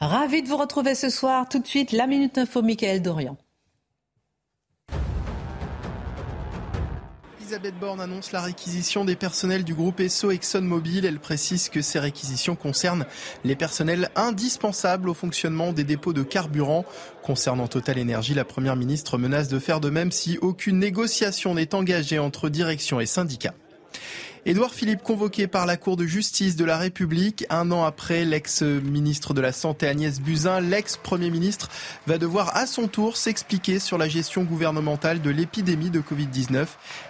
Ravi de vous retrouver ce soir. Tout de suite, la Minute Info, Michael Dorian. Elisabeth Borne annonce la réquisition des personnels du groupe ESSO ExxonMobil. Elle précise que ces réquisitions concernent les personnels indispensables au fonctionnement des dépôts de carburant. Concernant Total Energy, la première ministre menace de faire de même si aucune négociation n'est engagée entre direction et syndicats. Édouard Philippe convoqué par la Cour de justice de la République un an après l'ex-ministre de la Santé Agnès Buzyn, l'ex-premier ministre va devoir à son tour s'expliquer sur la gestion gouvernementale de l'épidémie de Covid-19.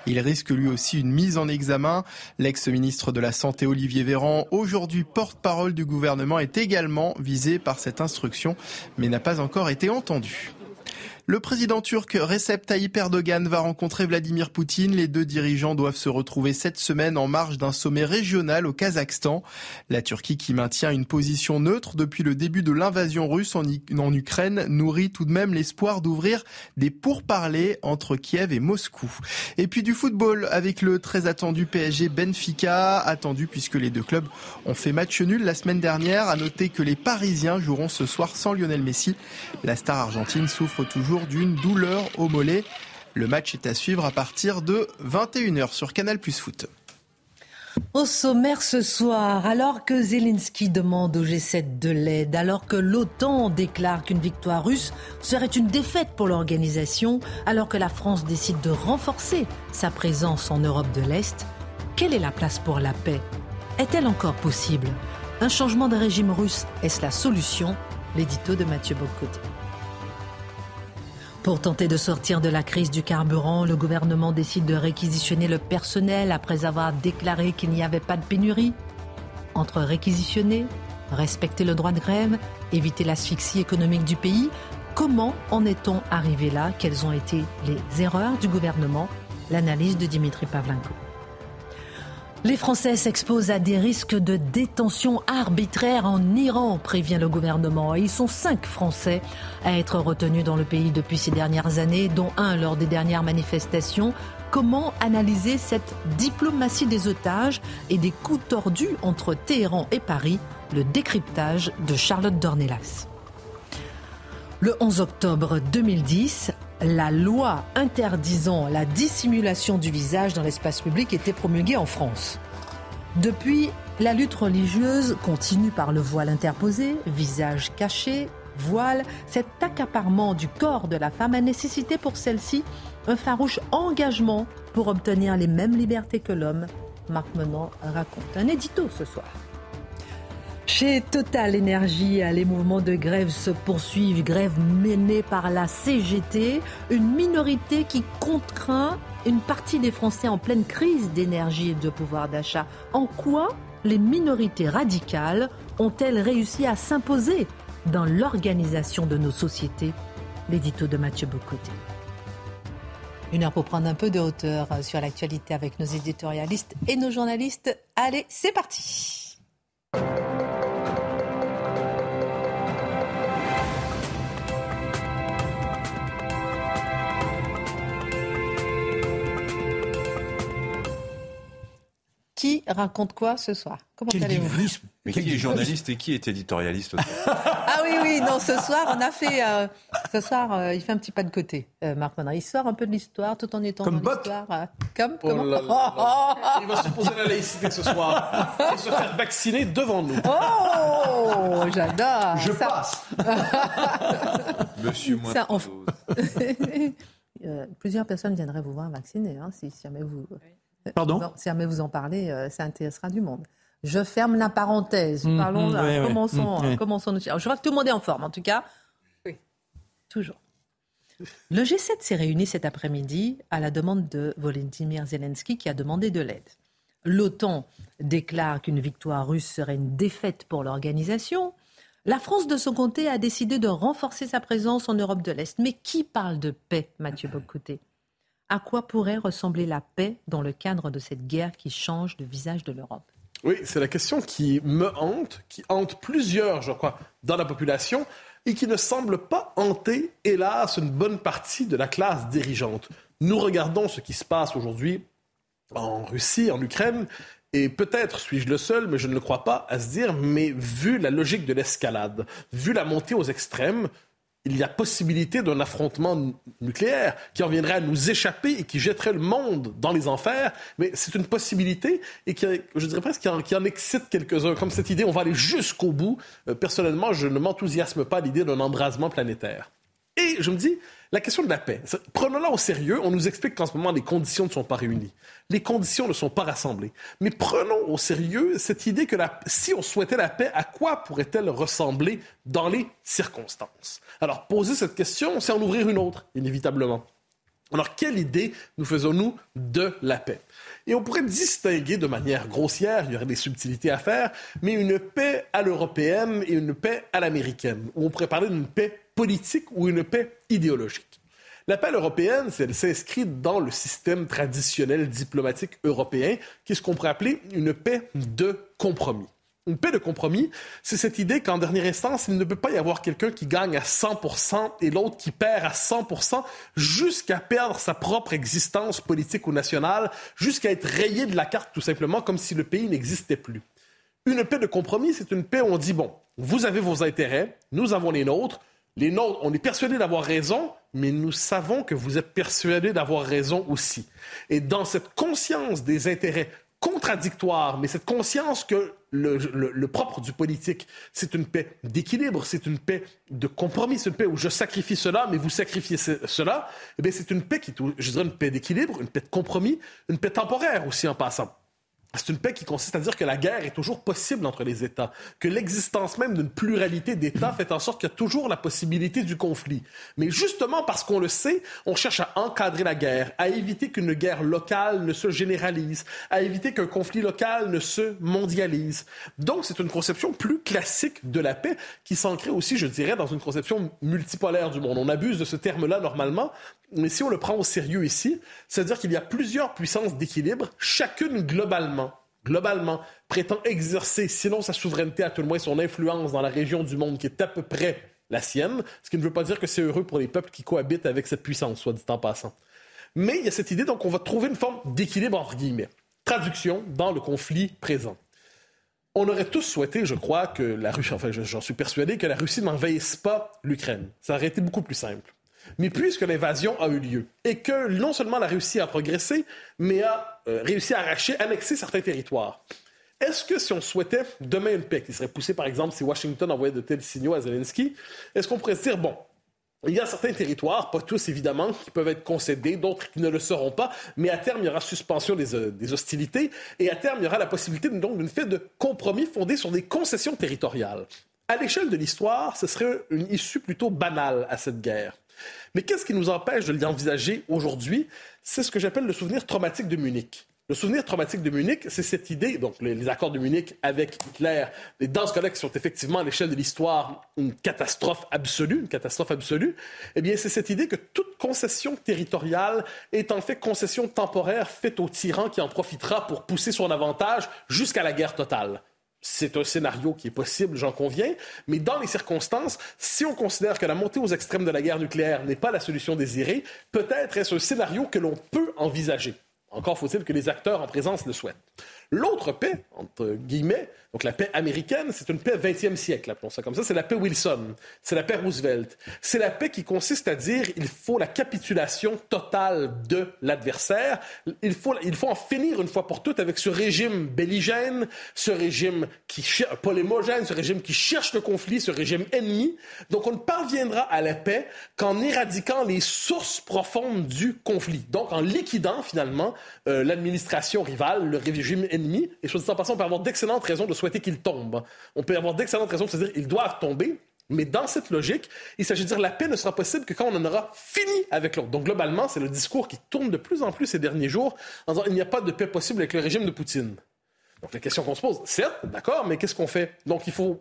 Il risque lui aussi une mise en examen. L'ex-ministre de la Santé Olivier Véran, aujourd'hui porte-parole du gouvernement, est également visé par cette instruction mais n'a pas encore été entendu. Le président turc Recep Tayyip Erdogan va rencontrer Vladimir Poutine. Les deux dirigeants doivent se retrouver cette semaine en marge d'un sommet régional au Kazakhstan. La Turquie, qui maintient une position neutre depuis le début de l'invasion russe en, Ukraine, nourrit tout de même l'espoir d'ouvrir des pourparlers entre Kiev et Moscou. Et puis du football avec le très attendu PSG Benfica, attendu puisque les deux clubs ont fait match nul la semaine dernière. À noter que les Parisiens joueront ce soir sans Lionel Messi. La star argentine souffre toujours d'une douleur au mollet. Le match est à suivre à partir de 21h sur Canal Plus Foot. Au sommaire ce soir, alors que Zelensky demande au G7 de l'aide, alors que l'OTAN déclare qu'une victoire russe serait une défaite pour l'organisation, alors que la France décide de renforcer sa présence en Europe de l'Est, quelle est la place pour la paix? Est-elle encore possible? Un changement de régime russe, est-ce la solution? L'édito de Mathieu Bocoté. Pour tenter de sortir de la crise du carburant, le gouvernement décide de réquisitionner le personnel après avoir déclaré qu'il n'y avait pas de pénurie. Entre réquisitionner, respecter le droit de grève, éviter l'asphyxie économique du pays, comment en est-on arrivé là? Quelles ont été les erreurs du gouvernement? L'analyse de Dimitri Pavlenko. Les Français s'exposent à des risques de détention arbitraire en Iran, prévient le gouvernement. ils sont cinq Français à être retenus dans le pays depuis ces dernières années, dont un lors des dernières manifestations. Comment analyser cette diplomatie des otages et des coups tordus entre Téhéran et Paris? Le décryptage de Charlotte Dornelas. Le 11 octobre 2010, la loi interdisant la dissimulation du visage dans l'espace public était promulguée en France. Depuis, la lutte religieuse continue par le voile interposé, visage caché, voile. Cet accaparement du corps de la femme a nécessité pour celle-ci un farouche engagement pour obtenir les mêmes libertés que l'homme. Marc Menant raconte un édito ce soir. Chez Total Energy, les mouvements de grève se poursuivent. Grève menée par la CGT, une minorité qui contraint une partie des Français en pleine crise d'énergie et de pouvoir d'achat. En quoi les minorités radicales ont-elles réussi à s'imposer dans l'organisation de nos sociétés? L'édito de Mathieu Bocoté. Une heure pour prendre un peu de hauteur sur l'actualité avec nos éditorialistes et nos journalistes. Allez, c'est parti. Qui raconte quoi ce soir? Comment allez-vous? Mais qui est journaliste et qui est éditorialiste Ah oui, oui, non, ce soir, on a fait. Euh, ce soir, euh, il fait un petit pas de côté, euh, Marc Monard. Il sort un peu de l'histoire tout en étant Comme dans l'histoire. Comme oh comment Il va se poser la laïcité ce soir et se faire vacciner devant nous. Oh, j'adore Je passe Monsieur moi. Plusieurs personnes viendraient vous voir vacciner, hein, si jamais vous. Pardon Si jamais vous en parlez, euh, ça intéressera du monde. Je ferme la parenthèse. Mmh, Parlons, mmh, commençons, mmh, commençons. Je crois que tout le monde est en forme, en tout cas. Oui. Toujours. Le G7 s'est réuni cet après-midi à la demande de Volodymyr Zelensky qui a demandé de l'aide. L'OTAN déclare qu'une victoire russe serait une défaite pour l'organisation. La France, de son côté, a décidé de renforcer sa présence en Europe de l'Est. Mais qui parle de paix, Mathieu Bocoté? À quoi pourrait ressembler la paix dans le cadre de cette guerre qui change le visage de l'Europe? Oui, c'est la question qui me hante, qui hante plusieurs, je crois, dans la population et qui ne semble pas hanter, hélas, une bonne partie de la classe dirigeante. Nous regardons ce qui se passe aujourd'hui en Russie, en Ukraine, et peut-être suis-je le seul, mais je ne le crois pas, à se dire, mais vu la logique de l'escalade, vu la montée aux extrêmes, il y a possibilité d'un affrontement nucléaire qui en viendrait à nous échapper et qui jetterait le monde dans les enfers. Mais c'est une possibilité et qui, je dirais presque, qui en, excite quelques-uns. Comme cette idée, on va aller jusqu'au bout. Euh, personnellement, je ne m'enthousiasme pas à l'idée d'un embrasement planétaire. Et je me dis, la question de la paix, prenons-la au sérieux. On nous explique qu'en ce moment, les conditions ne sont pas réunies. Les conditions ne sont pas rassemblées. Mais prenons au sérieux cette idée que si on souhaitait la paix, à quoi pourrait-elle ressembler dans les circonstances? Alors, poser cette question, c'est en ouvrir une autre, inévitablement. Alors, quelle idée nous faisons-nous de la paix? Et on pourrait distinguer de manière grossière, il y aurait des subtilités à faire, mais une paix à l'européenne et une paix à l'américaine, ou on pourrait parler d'une paix politique ou une paix idéologique. La paix européenne, elle s'inscrit dans le système traditionnel diplomatique européen, qui est ce qu'on pourrait appeler une paix de compromis. Une paix de compromis, c'est cette idée qu'en dernière instance, il ne peut pas y avoir quelqu'un qui gagne à 100% et l'autre qui perd à 100% jusqu'à perdre sa propre existence politique ou nationale, jusqu'à être rayé de la carte tout simplement comme si le pays n'existait plus. Une paix de compromis, c'est une paix où on dit, bon, vous avez vos intérêts, nous avons les nôtres, les nôtres, on est persuadé d'avoir raison, mais nous savons que vous êtes persuadés d'avoir raison aussi. Et dans cette conscience des intérêts contradictoires, mais cette conscience que le, propre du politique, c'est une paix d'équilibre, c'est une paix de compromis, c'est une paix où je sacrifie cela, mais vous sacrifiez cela, eh bien c'est une paix qui, je dirais, une paix d'équilibre, une paix de compromis, une paix temporaire aussi en passant. C'est une paix qui consiste à dire que la guerre est toujours possible entre les États, que l'existence même d'une pluralité d'États fait en sorte qu'il y a toujours la possibilité du conflit. Mais justement parce qu'on le sait, on cherche à encadrer la guerre, à éviter qu'une guerre locale ne se généralise, à éviter qu'un conflit local ne se mondialise. Donc c'est une conception plus classique de la paix qui s'ancrait aussi, je dirais, dans une conception multipolaire du monde. On abuse de ce terme-là normalement, mais si on le prend au sérieux ici, c'est-à-dire qu'il y a plusieurs puissances d'équilibre, chacune globalement, globalement, prétend exercer, sinon sa souveraineté, à tout le moins son influence dans la région du monde qui est à peu près la sienne, ce qui ne veut pas dire que c'est heureux pour les peuples qui cohabitent avec cette puissance, soit dit en passant. Mais il y a cette idée, donc, on va trouver une forme d'équilibre entre guillemets. Traduction dans le conflit présent. On aurait tous souhaité, je crois, que la Russie, enfin, j'en suis persuadé, que la Russie n'envahisse pas l'Ukraine. Ça aurait été beaucoup plus simple. Mais puisque l'invasion a eu lieu et que non seulement la Russie a progressé, mais a euh, réussi à arracher, annexer certains territoires, est-ce que si on souhaitait demain une paix qui serait poussée, par exemple, si Washington envoyait de tels signaux à Zelensky, est-ce qu'on pourrait se dire, bon, il y a certains territoires, pas tous évidemment, qui peuvent être concédés, d'autres qui ne le seront pas, mais à terme, il y aura suspension des, euh, des hostilités et à terme, il y aura la possibilité donc d'une fait de compromis fondé sur des concessions territoriales. À l'échelle de l'histoire, ce serait une issue plutôt banale à cette guerre. Mais qu'est-ce qui nous empêche de l'envisager aujourd'hui? C'est ce que j'appelle le souvenir traumatique de Munich. Le souvenir traumatique de Munich, c'est cette idée, donc les, accords de Munich avec Hitler, et dans ce cas-là, qui sont effectivement à l'échelle de l'histoire une catastrophe absolue, une catastrophe absolue, eh bien, c'est cette idée que toute concession territoriale est en fait concession temporaire faite au tyran qui en profitera pour pousser son avantage jusqu'à la guerre totale c'est un scénario qui est possible, j'en conviens, mais dans les circonstances, si on considère que la montée aux extrêmes de la guerre nucléaire n'est pas la solution désirée, peut-être est-ce un scénario que l'on peut envisager. Encore faut-il que les acteurs en présence le souhaitent. L'autre paix, entre guillemets, donc la paix américaine, c'est une paix 20e siècle, appelons ça comme ça, c'est la paix Wilson, c'est la paix Roosevelt. C'est la paix qui consiste à dire il faut la capitulation totale de l'adversaire, il faut, il faut en finir une fois pour toutes avec ce régime belligène, ce régime qui polémogène, ce régime qui cherche le conflit, ce régime ennemi. Donc on ne parviendra à la paix qu'en éradiquant les sources profondes du conflit, donc en liquidant finalement euh, l'administration rivale, le régime et chose en passant, on peut avoir d'excellentes raisons de souhaiter qu'ils tombent. On peut avoir d'excellentes raisons de se dire qu'ils doivent tomber. Mais dans cette logique, il s'agit de dire la paix ne sera possible que quand on en aura fini avec l'autre. Donc globalement, c'est le discours qui tourne de plus en plus ces derniers jours en disant il n'y a pas de paix possible avec le régime de Poutine. Donc la question qu'on se pose, certes, d'accord, mais qu'est-ce qu'on fait? Donc il faut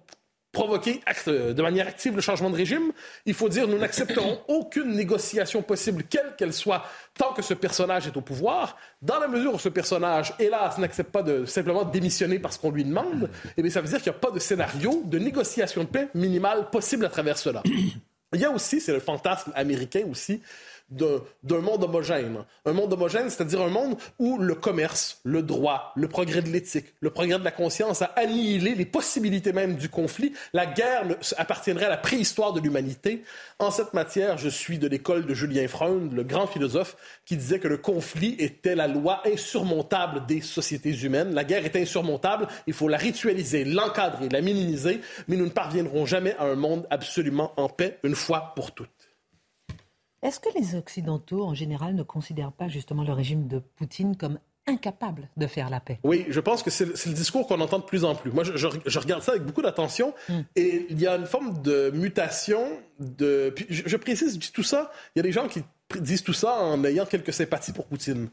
provoquer de manière active le changement de régime. Il faut dire nous n'accepterons aucune négociation possible, quelle qu'elle soit, tant que ce personnage est au pouvoir. Dans la mesure où ce personnage, hélas, n'accepte pas de simplement démissionner parce qu'on lui demande, eh bien, ça veut dire qu'il n'y a pas de scénario de négociation de paix minimale possible à travers cela. Il y a aussi, c'est le fantasme américain aussi, d'un monde homogène. Un monde homogène, c'est-à-dire un monde où le commerce, le droit, le progrès de l'éthique, le progrès de la conscience a annihilé les possibilités même du conflit. La guerre appartiendrait à la préhistoire de l'humanité. En cette matière, je suis de l'école de Julien Freund, le grand philosophe, qui disait que le conflit était la loi insurmontable des sociétés humaines. La guerre est insurmontable, il faut la ritualiser, l'encadrer, la minimiser, mais nous ne parviendrons jamais à un monde absolument en paix une fois pour toutes. Est-ce que les Occidentaux, en général, ne considèrent pas justement le régime de Poutine comme incapable de faire la paix? Oui, je pense que c'est le discours qu'on entend de plus en plus. Moi, je, regarde ça avec beaucoup d'attention hmm. et il y a une forme de mutation. De... je, précise, je dis tout ça, il y a des gens qui disent tout ça en ayant quelques sympathies pour Poutine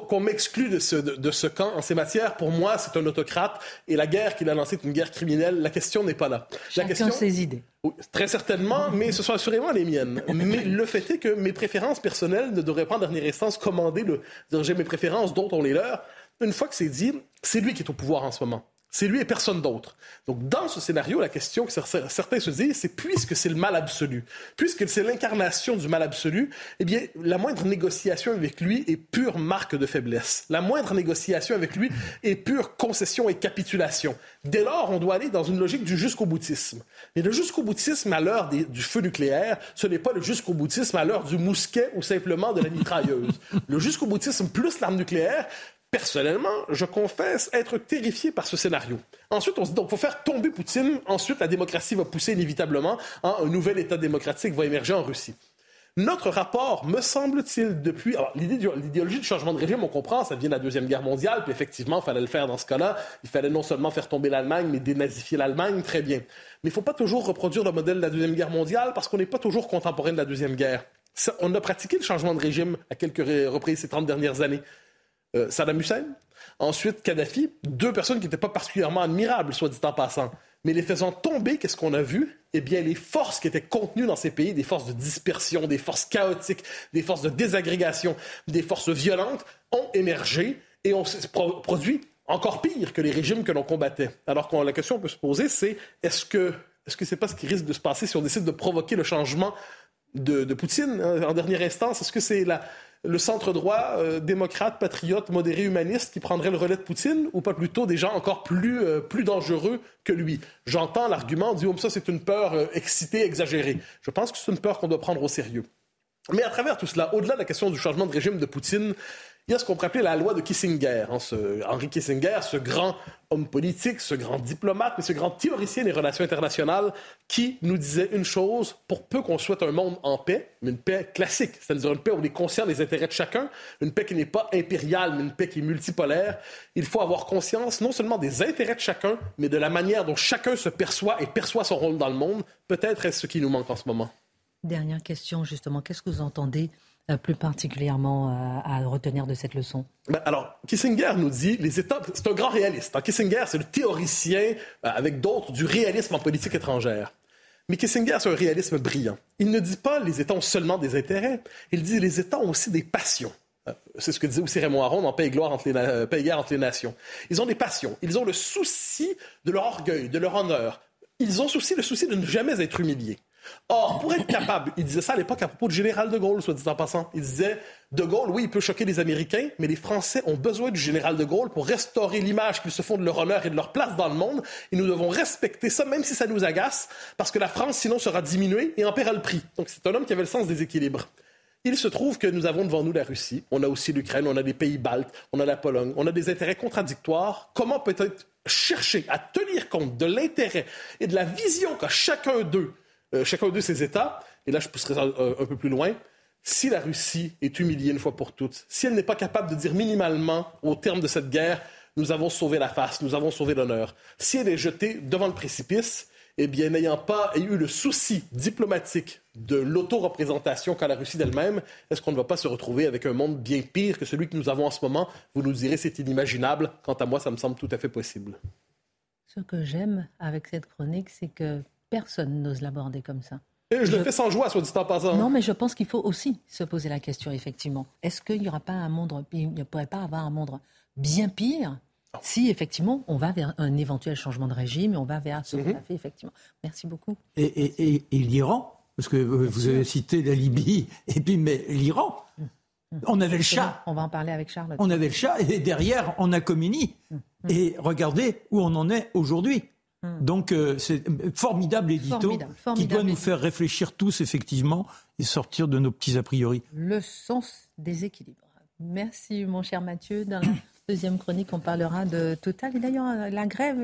qu'on m'exclut de ce, de, ce, camp en ces matières, pour moi, c'est un autocrate et la guerre qu'il a lancée est une guerre criminelle. La question n'est pas là. Chacun la question, ses idées. très certainement, mais ce sont assurément les miennes. Mais le fait est que mes préférences personnelles ne devraient pas en dernière instance commander le j'ai mes préférences, dont on les leurs. Une fois que c'est dit, c'est lui qui est au pouvoir en ce moment. C'est lui et personne d'autre. Donc, dans ce scénario, la question que certains se disent, c'est puisque c'est le mal absolu, puisque c'est l'incarnation du mal absolu, eh bien, la moindre négociation avec lui est pure marque de faiblesse. La moindre négociation avec lui est pure concession et capitulation. Dès lors, on doit aller dans une logique du jusqu'au boutisme. Mais le jusqu'au boutisme à l'heure du feu nucléaire, ce n'est pas le jusqu'au boutisme à l'heure du mousquet ou simplement de la mitrailleuse. Le jusqu'au boutisme plus l'arme nucléaire, Personnellement, je confesse être terrifié par ce scénario. Ensuite, on se dit donc, faut faire tomber Poutine. Ensuite, la démocratie va pousser inévitablement. Un nouvel État démocratique va émerger en Russie. Notre rapport, me semble-t-il, depuis... L'idéologie du changement de régime, on comprend, ça vient de la Deuxième Guerre mondiale, puis effectivement, il fallait le faire dans ce cas-là. Il fallait non seulement faire tomber l'Allemagne, mais dénazifier l'Allemagne, très bien. Mais il ne faut pas toujours reproduire le modèle de la Deuxième Guerre mondiale, parce qu'on n'est pas toujours contemporain de la Deuxième Guerre. on a pratiqué le changement de régime à quelques reprises ces 30 dernières années. Euh, Saddam Hussein, ensuite Kadhafi, deux personnes qui n'étaient pas particulièrement admirables, soit dit en passant. Mais les faisant tomber, qu'est-ce qu'on a vu? Eh bien, les forces qui étaient contenues dans ces pays, des forces de dispersion, des forces chaotiques, des forces de désagrégation, des forces violentes, ont émergé et ont produit encore pire que les régimes que l'on combattait. Alors que la question qu'on peut se poser, c'est est-ce que est-ce que c'est pas ce qui risque de se passer si on décide de provoquer le changement de, Poutine hein, en dernière instance? Est-ce que c'est la, le centre droit, euh, démocrate, patriote, modéré, humaniste, qui prendrait le relais de Poutine, ou pas plutôt des gens encore plus, euh, plus dangereux que lui? J'entends l'argument, dit, oh, ça c'est une peur euh, excitée, exagérée. Je pense que c'est une peur qu'on doit prendre au sérieux. Mais à travers tout cela, au-delà de la question du changement de régime de Poutine, il y a ce qu'on pourrait appeler la loi de Kissinger. Hein, Henri Kissinger, ce grand homme politique, ce grand diplomate, mais ce grand théoricien des relations internationales, qui nous disait une chose, pour peu qu'on souhaite un monde en paix, mais une paix classique, c'est-à-dire une paix où on est conscient des intérêts de chacun, une paix qui n'est pas impériale, mais une paix qui est multipolaire, il faut avoir conscience non seulement des intérêts de chacun, mais de la manière dont chacun se perçoit et perçoit son rôle dans le monde. Peut-être est-ce ce qui nous manque en ce moment. Dernière question, justement. Qu'est-ce que vous entendez plus particulièrement euh, à, retenir de cette leçon? Ben, Alors, Kissinger nous dit, les États, c'est un grand réaliste. Hein. Kissinger, c'est le théoricien, euh, avec d'autres, du réalisme en politique étrangère. Mais Kissinger, c'est un réalisme brillant. Il ne dit pas les États ont seulement des intérêts, il dit les États ont aussi des passions. C'est ce que disait aussi Raymond Aron dans Paix et, gloire entre les, Paix et guerre entre les nations. Ils ont des passions, ils ont le souci de leur orgueil, de leur honneur. Ils ont aussi le souci de ne jamais être humiliés. Or, pour être capable, il disait ça à l'époque à propos du général de Gaulle, soit dit en passant. Il disait De Gaulle, oui, il peut choquer les Américains, mais les Français ont besoin du général de Gaulle pour restaurer l'image qu'ils se font de leur honneur et de leur place dans le monde. Et nous devons respecter ça, même si ça nous agace, parce que la France, sinon, sera diminuée et en paiera le prix. Donc, c'est un homme qui avait le sens des équilibres. Il se trouve que nous avons devant nous la Russie, on a aussi l'Ukraine, on a des pays baltes, on a la Pologne, on a des intérêts contradictoires. Comment peut-être chercher à tenir compte de l'intérêt et de la vision qu'a chacun d'eux chacun de ces États, et là je pousserai un, un, peu plus loin, si la Russie est humiliée une fois pour toutes, si elle n'est pas capable de dire minimalement, au terme de cette guerre, nous avons sauvé la face, nous avons sauvé l'honneur, si elle est jetée devant le précipice, eh bien, n'ayant pas eu le souci diplomatique de l'autoreprésentation qu'a la Russie d'elle-même, est-ce qu'on ne va pas se retrouver avec un monde bien pire que celui que nous avons en ce moment? Vous nous direz c'est inimaginable. Quant à moi, ça me semble tout à fait possible. Ce que j'aime avec cette chronique, c'est que personne n'ose l'aborder comme ça. Et je, le fais sans joie, soit dit en passant. Non, mais je pense qu'il faut aussi se poser la question, effectivement. Est-ce qu'il n'y aura pas un monde, il ne pourrait pas avoir un monde bien pire si effectivement on va vers un éventuel changement de régime et on va vers ce qu'on mhm. a fait effectivement. Merci beaucoup. Et, l'Iran, parce que vous avez cité la Libye, et puis mais l'Iran, on avait le chat. On va en parler avec Charles. On avait le chat et derrière on a Comini. Mm. Et regardez où on en est aujourd'hui. Mm. Donc euh, c'est formidable édito qui doit nous faire réfléchir tous effectivement et sortir de nos petits a priori. Le sens des équilibres. Merci mon cher Mathieu. Dans la deuxième chronique, on parlera de Total et d'ailleurs la grève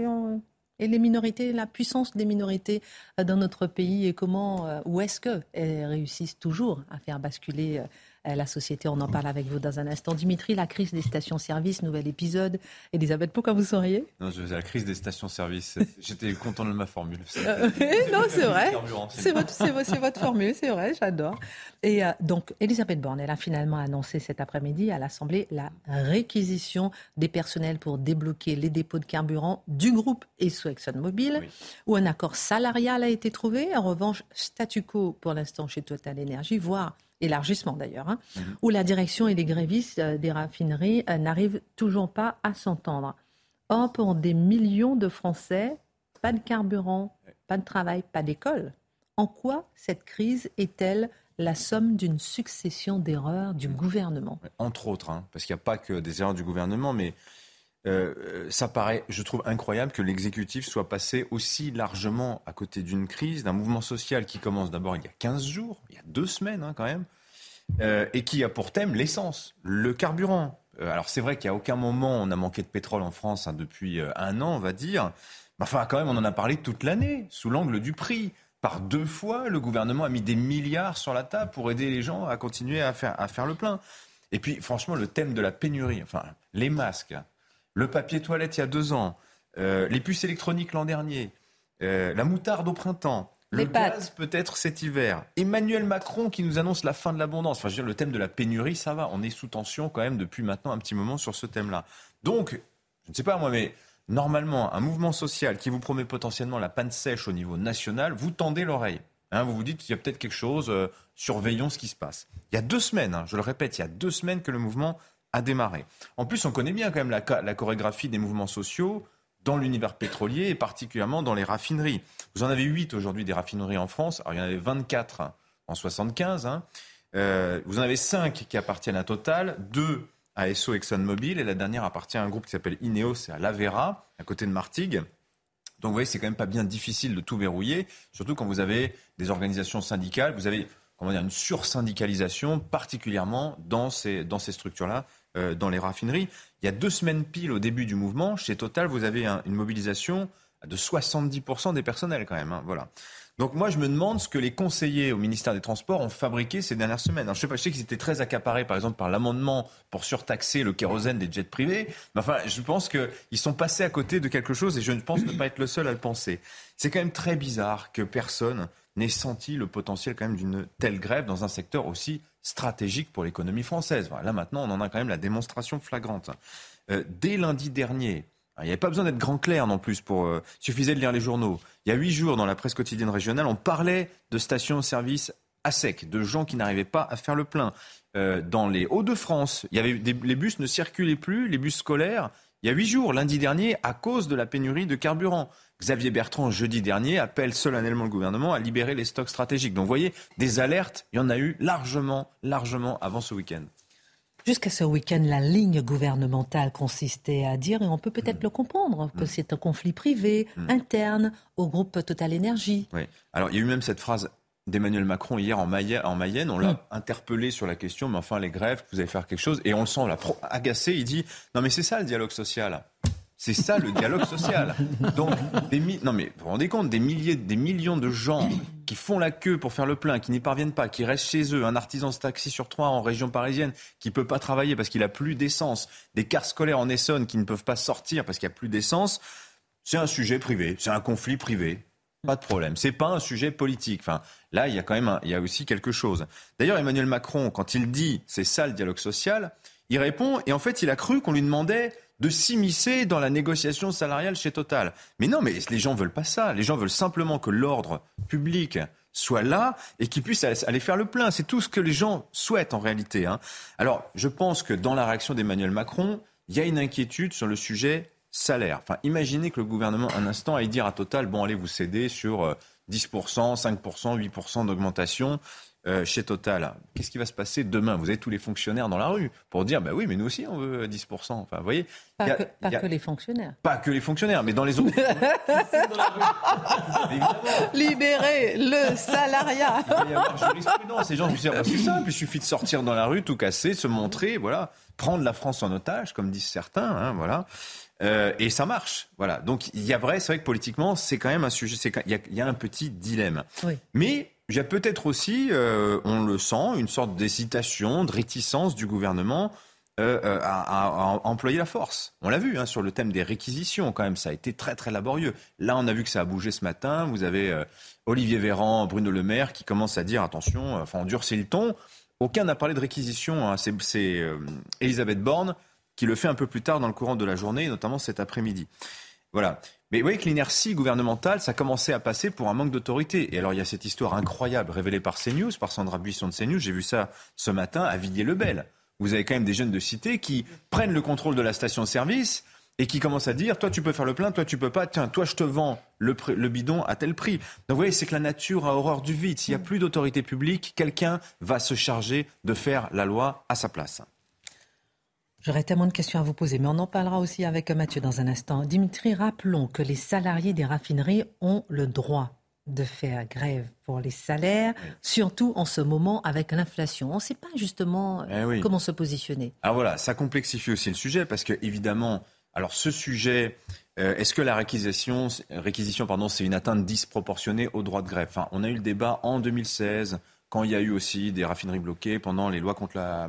et les minorités, la puissance des minorités dans notre pays et comment, euh, où est-ce qu'elles réussissent toujours à faire basculer euh, euh, la société. On en parle avec vous dans un instant. Dimitri, la crise des stations-service, nouvel épisode. Elisabeth, pourquoi vous souriez? Non, je, la crise des stations-service. J'étais content de ma formule. Euh, non, c'est vrai. C'est votre, votre, formule, c'est vrai, j'adore. Et euh, donc, Elisabeth Borne, elle a finalement annoncé cet après-midi à l'Assemblée la réquisition des personnels pour débloquer les dépôts de carburant du groupe ESSO ExxonMobil, où un accord salarial a été trouvé. En revanche, statu quo pour l'instant chez Total Energy, voire élargissement d'ailleurs, hein, mhm. où la direction et les grévistes euh, des raffineries euh, n'arrivent toujours pas à s'entendre. Or, pour des millions de Français, pas de carburant, pas de travail, pas d'école. En quoi cette crise est-elle la somme d'une succession d'erreurs du gouvernement? Entre autres, hein, parce qu'il n'y a pas que des erreurs du gouvernement, mais euh, ça paraît, je trouve incroyable que l'exécutif soit passé aussi largement à côté d'une crise, d'un mouvement social qui commence d'abord il y a 15 jours, il y a deux semaines hein, quand même, euh, et qui a pour thème l'essence, le carburant. Euh, alors c'est vrai qu'à aucun moment on a manqué de pétrole en France hein, depuis un an, on va dire. Mais enfin, quand même, on en a parlé toute l'année, sous l'angle du prix. Par deux fois, le gouvernement a mis des milliards sur la table pour aider les gens à continuer à faire, à faire le plein. Et puis, franchement, le thème de la pénurie, enfin, les masques, le papier toilette il y a deux ans, euh, les puces électroniques l'an dernier, euh, la moutarde au printemps, le gaz peut-être cet hiver. Emmanuel Macron qui nous annonce la fin de l'abondance. Enfin, je veux dire, le thème de la pénurie, ça va. On est sous tension quand même depuis maintenant un petit moment sur ce thème-là. Donc, je ne sais pas moi, mais normalement, un mouvement social qui vous promet potentiellement la panne sèche au niveau national, vous tendez l'oreille. Hein, vous vous dites qu'il y a peut-être quelque chose, euh, surveillons ce qui se passe. Il y a deux semaines, hein, je le répète, il y a deux semaines que le mouvement a démarré. En plus, on connaît bien quand même la, chorégraphie des mouvements sociaux dans l'univers pétrolier et particulièrement dans les raffineries. Vous en avez 8 aujourd'hui des raffineries en France. Alors il y en avait 24 en 75. Hein. Euh, vous en avez 5 qui appartiennent à Total, 2 à Esso ExxonMobil et la dernière appartient à un groupe qui s'appelle Ineos, c'est à Lavera, à côté de Martigues. Donc vous voyez, c'est quand même pas bien difficile de tout verrouiller, surtout quand vous avez des organisations syndicales, vous avez comment dire, une sursyndicalisation, particulièrement dans ces, structures-là, dans les raffineries. Il y a deux semaines pile au début du mouvement, chez Total, vous avez une mobilisation de 70% des personnels quand même. Hein, voilà. Donc moi, je me demande ce que les conseillers au ministère des Transports ont fabriqué ces dernières semaines. je sais sais qu'ils étaient très accaparés, par exemple, par l'amendement pour surtaxer le kérosène des jets privés. Mais enfin, je pense qu'ils sont passés à côté de quelque chose et je ne pense ne pas être le seul à le penser. C'est quand même très bizarre que personne n'ait senti le potentiel quand même d'une telle grève dans un secteur aussi stratégique pour l'économie française. Là maintenant, on en a quand même la démonstration flagrante. Euh, dès lundi dernier, il n'y avait pas besoin d'être grand clair non plus pour. Euh, suffisait de lire les journaux. Il y a huit jours dans la presse quotidienne régionale, on parlait de stations-service à sec, de gens qui n'arrivaient pas à faire le plein. Euh, dans les Hauts-de-France, il y avait les bus ne circulaient plus, les bus scolaires. Il y a huit jours, lundi dernier, à cause de la pénurie de carburant. Xavier Bertrand, jeudi dernier, appelle solennellement le gouvernement à libérer les stocks stratégiques. Donc vous voyez, des alertes, il y en a eu largement, largement avant ce week-end. Jusqu'à ce week-end, la ligne gouvernementale consistait à dire, et on peut peut-être mm. le comprendre, que mm. c'est un conflit privé, mm. interne, au groupe Total Énergie. Oui. Alors, il y a eu même cette phrase d'Emmanuel Macron hier en Mayenne. On l'a interpellé sur la question, mais enfin, les grèves, vous allez faire quelque chose. Et on le sent là, agacé. Il dit Non, mais c'est ça le dialogue social. C'est ça le dialogue social. Donc, non mais vous vous rendez compte, des milliers, des millions de gens qui font la queue pour faire le plein, qui n'y parviennent pas, qui restent chez eux, un artisan de taxi sur trois en région parisienne qui peut pas travailler parce qu'il a plus d'essence, des cars scolaires en Essonne qui ne peuvent pas sortir parce qu'il n'y a plus d'essence, c'est un sujet privé, c'est un conflit privé. Pas de problème. C'est pas un sujet politique. Enfin, là, il y a quand même, il y a aussi quelque chose. D'ailleurs, Emmanuel Macron, quand il dit c'est ça le dialogue social, il répond et en fait, il a cru qu'on lui demandait de s'immiscer dans la négociation salariale chez Total. Mais non, mais les gens veulent pas ça. Les gens veulent simplement que l'ordre public soit là et qu'il puisse aller faire le plein. C'est tout ce que les gens souhaitent en réalité. Hein. Alors, je pense que dans la réaction d'Emmanuel Macron, il y a une inquiétude sur le sujet salaire. Enfin, imaginez que le gouvernement, un instant, aille dire à Total, bon, allez vous céder sur 10%, 5%, 8% d'augmentation. Euh, chez Total. Qu'est-ce qui va se passer demain? Vous avez tous les fonctionnaires dans la rue pour dire, bah oui, mais nous aussi, on veut 10%. Enfin, vous voyez Pas, que, les fonctionnaires. Pas que les fonctionnaires, mais dans les autres. Libérer le salariat. Il y avoir jurisprudence. Ces gens, c'est simple, il suffit de sortir dans la rue, tout casser, se montrer, voilà, prendre la France en otage, comme disent certains, hein, voilà. Euh, et ça marche. Voilà. Donc il y a vrai, c'est vrai que politiquement, c'est quand même un sujet, il y, y, a un petit dilemme. Oui. Mais il y a peut-être aussi, euh, on le sent, une sorte d'hésitation, de réticence du gouvernement euh, euh, à, employer la force. On l'a vu hein, sur le thème des réquisitions, quand même, ça a été très très laborieux. Là, on a vu que ça a bougé ce matin. Vous avez Olivier Véran, Bruno Le Maire qui commencent à dire attention, enfin, on durcit le ton. Aucun n'a parlé de réquisition. Hein. C'est Elisabeth Borne qui le fait un peu plus tard dans le courant de la journée, notamment cet après-midi. Voilà. Mais vous voyez que l'inertie gouvernementale, ça commençait à passer pour un manque d'autorité. Et alors, il y a cette histoire incroyable révélée par CNews, par Sandra Buisson de CNews. J'ai vu ça ce matin à Villiers-le-Bel. Vous avez quand même des jeunes de cité qui prennent le contrôle de la station-service et qui commencent à dire toi tu peux faire le plein, toi tu peux pas, tiens, toi je te vends le, le bidon à tel prix. Donc vous voyez, c'est que la nature a horreur du vide. S'il n'y a plus d'autorité publique, quelqu'un va se charger de faire la loi à sa place. J'aurais tellement de questions à vous poser, mais on en parlera aussi avec Mathieu dans un instant. Dimitri, rappelons que les salariés des raffineries ont le droit de faire grève pour les salaires, surtout en ce moment avec l'inflation. On ne sait pas justement eh comment se positionner. Ah voilà, ça complexifie aussi le sujet parce que évidemment, alors ce sujet, euh, est-ce que la réquisition, réquisition pardon, c'est une atteinte disproportionnée au droit de grève? Enfin, On a eu le débat en 2016 quand il y a eu aussi des raffineries bloquées pendant les lois contre la,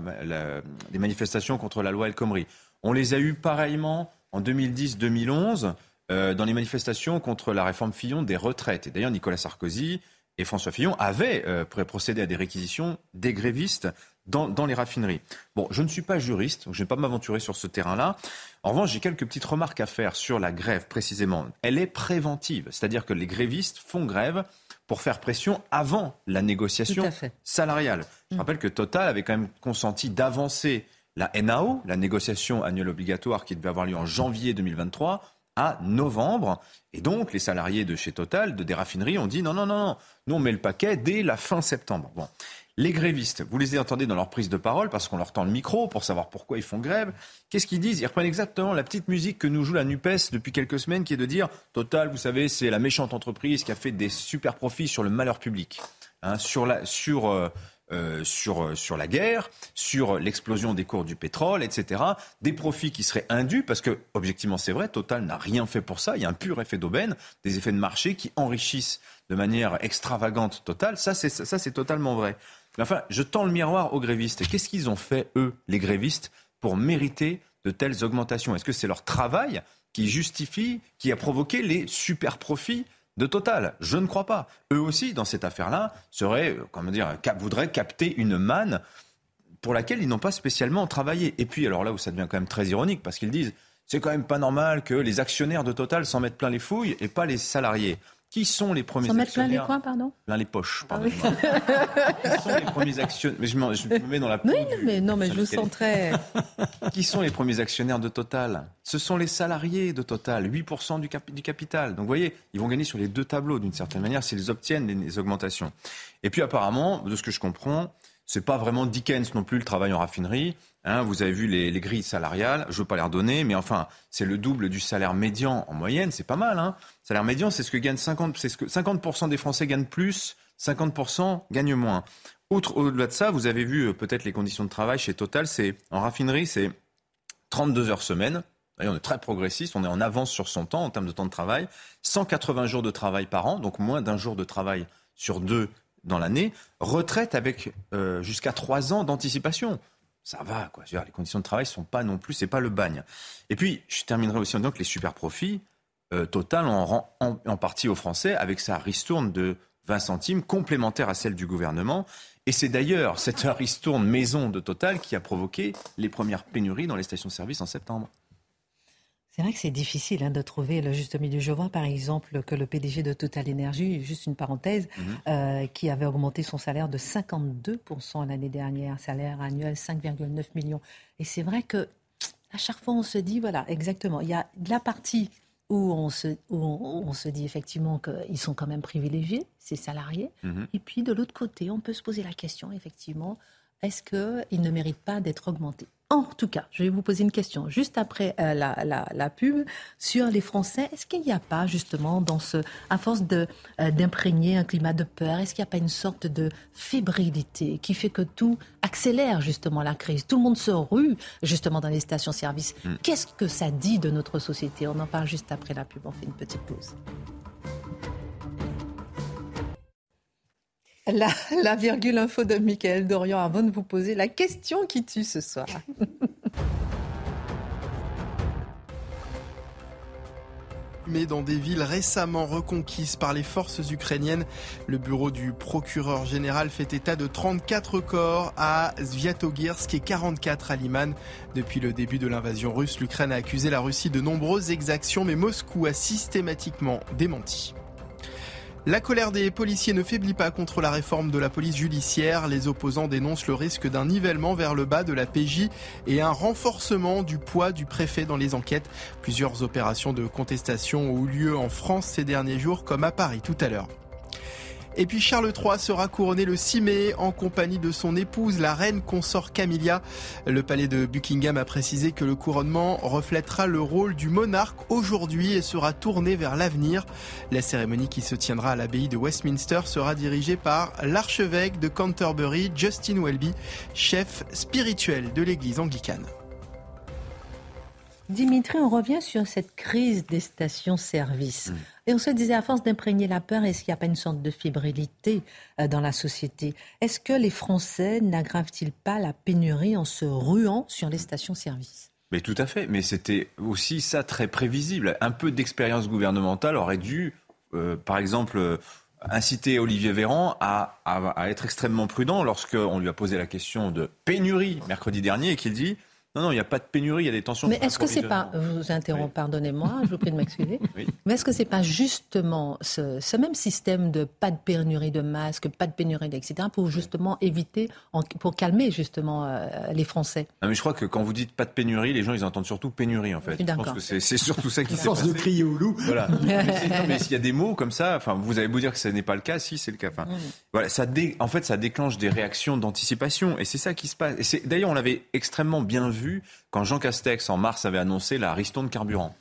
les manifestations contre la loi El Khomri. On les a eues pareillement en 2010-2011 euh, dans les manifestations contre la réforme Fillon des retraites. Et d'ailleurs, Nicolas Sarkozy et François Fillon avaient euh, procédé à des réquisitions des grévistes dans, dans, les raffineries. Bon, je ne suis pas juriste, donc je ne vais pas m'aventurer sur ce terrain-là. En revanche, j'ai quelques petites remarques à faire sur la grève précisément. Elle est préventive, c'est-à-dire que les grévistes font grève pour faire pression avant la négociation salariale. Je mm. rappelle que Total avait quand même consenti d'avancer la NAO, la négociation annuelle obligatoire qui devait avoir lieu en janvier 2023, à novembre. Et donc, les salariés de chez Total, de des raffineries, ont dit non, non, non, non, nous on met le paquet dès la fin septembre. Bon. Les grévistes, vous les entendez dans leur prise de parole parce qu'on leur tend le micro pour savoir pourquoi ils font grève. Qu'est-ce qu'ils disent? Ils reprennent exactement la petite musique que nous joue la NUPES depuis quelques semaines qui est de dire Total, vous savez, c'est la méchante entreprise qui a fait des super profits sur le malheur public, hein, sur, la, sur, euh, euh, sur, euh, sur la guerre, sur l'explosion des cours du pétrole, etc. Des profits qui seraient indus parce que, objectivement, c'est vrai, Total n'a rien fait pour ça. Il y a un pur effet d'aubaine, des effets de marché qui enrichissent de manière extravagante Total. Ça, c'est, ça, c'est totalement vrai enfin, je tends le miroir aux grévistes. Qu'est-ce qu'ils ont fait, eux, les grévistes, pour mériter de telles augmentations? Est-ce que c'est leur travail qui justifie, qui a provoqué les super profits de Total Je ne crois pas. Eux aussi, dans cette affaire-là, seraient, euh, comment dire, voudraient capter une manne pour laquelle ils n'ont pas spécialement travaillé. Et puis, alors là où ça devient quand même très ironique, parce qu'ils disent, c'est quand même pas normal que les actionnaires de Total s'en mettent plein les fouilles et pas les salariés. Qui sont les premiers actionnaires plein les coins, pardon Plein les poches, ah pardon. Qui sont les premiers actionnaires Mais je, me mets dans la Oui, mais, non, mais je vous sens très... Qui sont les premiers actionnaires de Total Ce sont les salariés de Total, 8% du, du, capital. Donc vous voyez, ils vont gagner sur les deux tableaux d'une certaine manière s'ils obtiennent les augmentations. Et puis apparemment, de ce que je comprends, c'est pas vraiment Dickens non plus le travail en raffinerie. Hein, vous avez vu les, grilles salariales, je ne veux pas les redonner, mais enfin, c'est le double du salaire médian en moyenne, c'est pas mal. Hein. Salaire médian, c'est ce que gagne 50, c'est ce que 50% des Français gagnent plus, 50% gagnent moins. Outre, au-delà de ça, vous avez vu euh, peut-être les conditions de travail chez Total, c'est en raffinerie, c'est 32 heures semaine. on est très progressiste, on est en avance sur son temps en termes de temps de travail. 180 jours de travail par an, donc moins d'un jour de travail sur deux dans l'année. Retraite avec euh, jusqu'à trois ans d'anticipation ça va, quoi. les conditions de travail sont pas non plus, c'est pas le bagne. Et puis, je terminerai aussi en disant que les super profits, Total en rend en, partie aux Français avec sa ristourne de 20 centimes complémentaire à celle du gouvernement. Et c'est d'ailleurs cette ristourne maison de Total qui a provoqué les premières pénuries dans les stations-service en septembre. C'est vrai que c'est difficile hein, de trouver le juste milieu. Je vois par exemple que le PDG de Total Energy, juste une parenthèse, mhm. euh, qui avait augmenté son salaire de 52% l'année dernière, salaire annuel 5,9 millions. Et c'est vrai que à chaque fois on se dit, voilà, exactement, il y a de la partie où on se, on, se dit effectivement qu'ils sont quand même privilégiés, ces salariés. Mhm. Et puis de l'autre côté, on peut se poser la question, effectivement, est-ce qu'ils ne méritent pas d'être augmentés? En tout cas, je vais vous poser une question juste après euh, la, pub sur les Français. Est-ce qu'il n'y a pas justement dans ce, à force euh, d'imprégner un climat de peur, est-ce qu'il n'y a pas une sorte de fébrilité qui fait que tout accélère justement la crise? Tout le monde se rue justement dans les stations-service. Mm. Qu'est-ce que ça dit de notre société? On en parle juste après la pub. On fait une petite pause. La, virgule info de Michael Dorian avant de vous poser la question qui tue ce soir. Mais dans des villes récemment reconquises par les forces ukrainiennes, le bureau du procureur général fait état de 34 corps à Sviatogirsk et 44 à Liman. Depuis le début de l'invasion russe, l'Ukraine a accusé la Russie de nombreuses exactions, mais Moscou a systématiquement démenti. La colère des policiers ne faiblit pas contre la réforme de la police judiciaire. Les opposants dénoncent le risque d'un nivellement vers le bas de la PJ et un renforcement du poids du préfet dans les enquêtes. Plusieurs opérations de contestation ont eu lieu en France ces derniers jours comme à Paris tout à l'heure. Et puis Charles III sera couronné le 6 mai en compagnie de son épouse, la reine consort Camilla. Le palais de Buckingham a précisé que le couronnement reflètera le rôle du monarque aujourd'hui et sera tourné vers l'avenir. La cérémonie qui se tiendra à l'abbaye de Westminster sera dirigée par l'archevêque de Canterbury, Justin Welby, chef spirituel de l'église anglicane. Dimitri, on revient sur cette crise des stations-service. Mm. Et on se disait, à force d'imprégner la peur, est-ce qu'il n'y a pas une sorte de fébrilité euh, dans la société? Est-ce que les Français n'aggravent-ils pas la pénurie en se ruant sur les stations-service? Mais tout à fait. Mais c'était aussi ça très prévisible. Un peu d'expérience gouvernementale aurait dû, euh, par exemple, euh, inciter Olivier Véran à, à être extrêmement prudent lorsqu'on lui a posé la question de pénurie mercredi dernier et qu'il dit non, non, il n'y a pas de pénurie, il y a des tensions. Mais est-ce que c'est pas, je vous interromps, pardonnez-moi, je vous prie de m'excuser, mais est-ce que c'est pas justement ce, même système de pas de pénurie de masques, pas de pénurie, etc., pour justement éviter, pour calmer justement euh, les Français? Mais Je crois que quand vous dites pas de pénurie, les gens ils entendent surtout pénurie en fait. Je, pense que c'est surtout ça qui s'est passé. de crier au loup. Voilà. mais s'il y a des mots comme ça, enfin, vous avez beau dire que ce n'est pas le cas, si c'est le cas. Enfin, mm. voilà, ça en fait, ça déclenche des réactions d'anticipation et c'est ça qui se passe. Et d'ailleurs, on l'avait extrêmement bien vu quand Jean Castex, en mars, avait annoncé la ristourne carburant.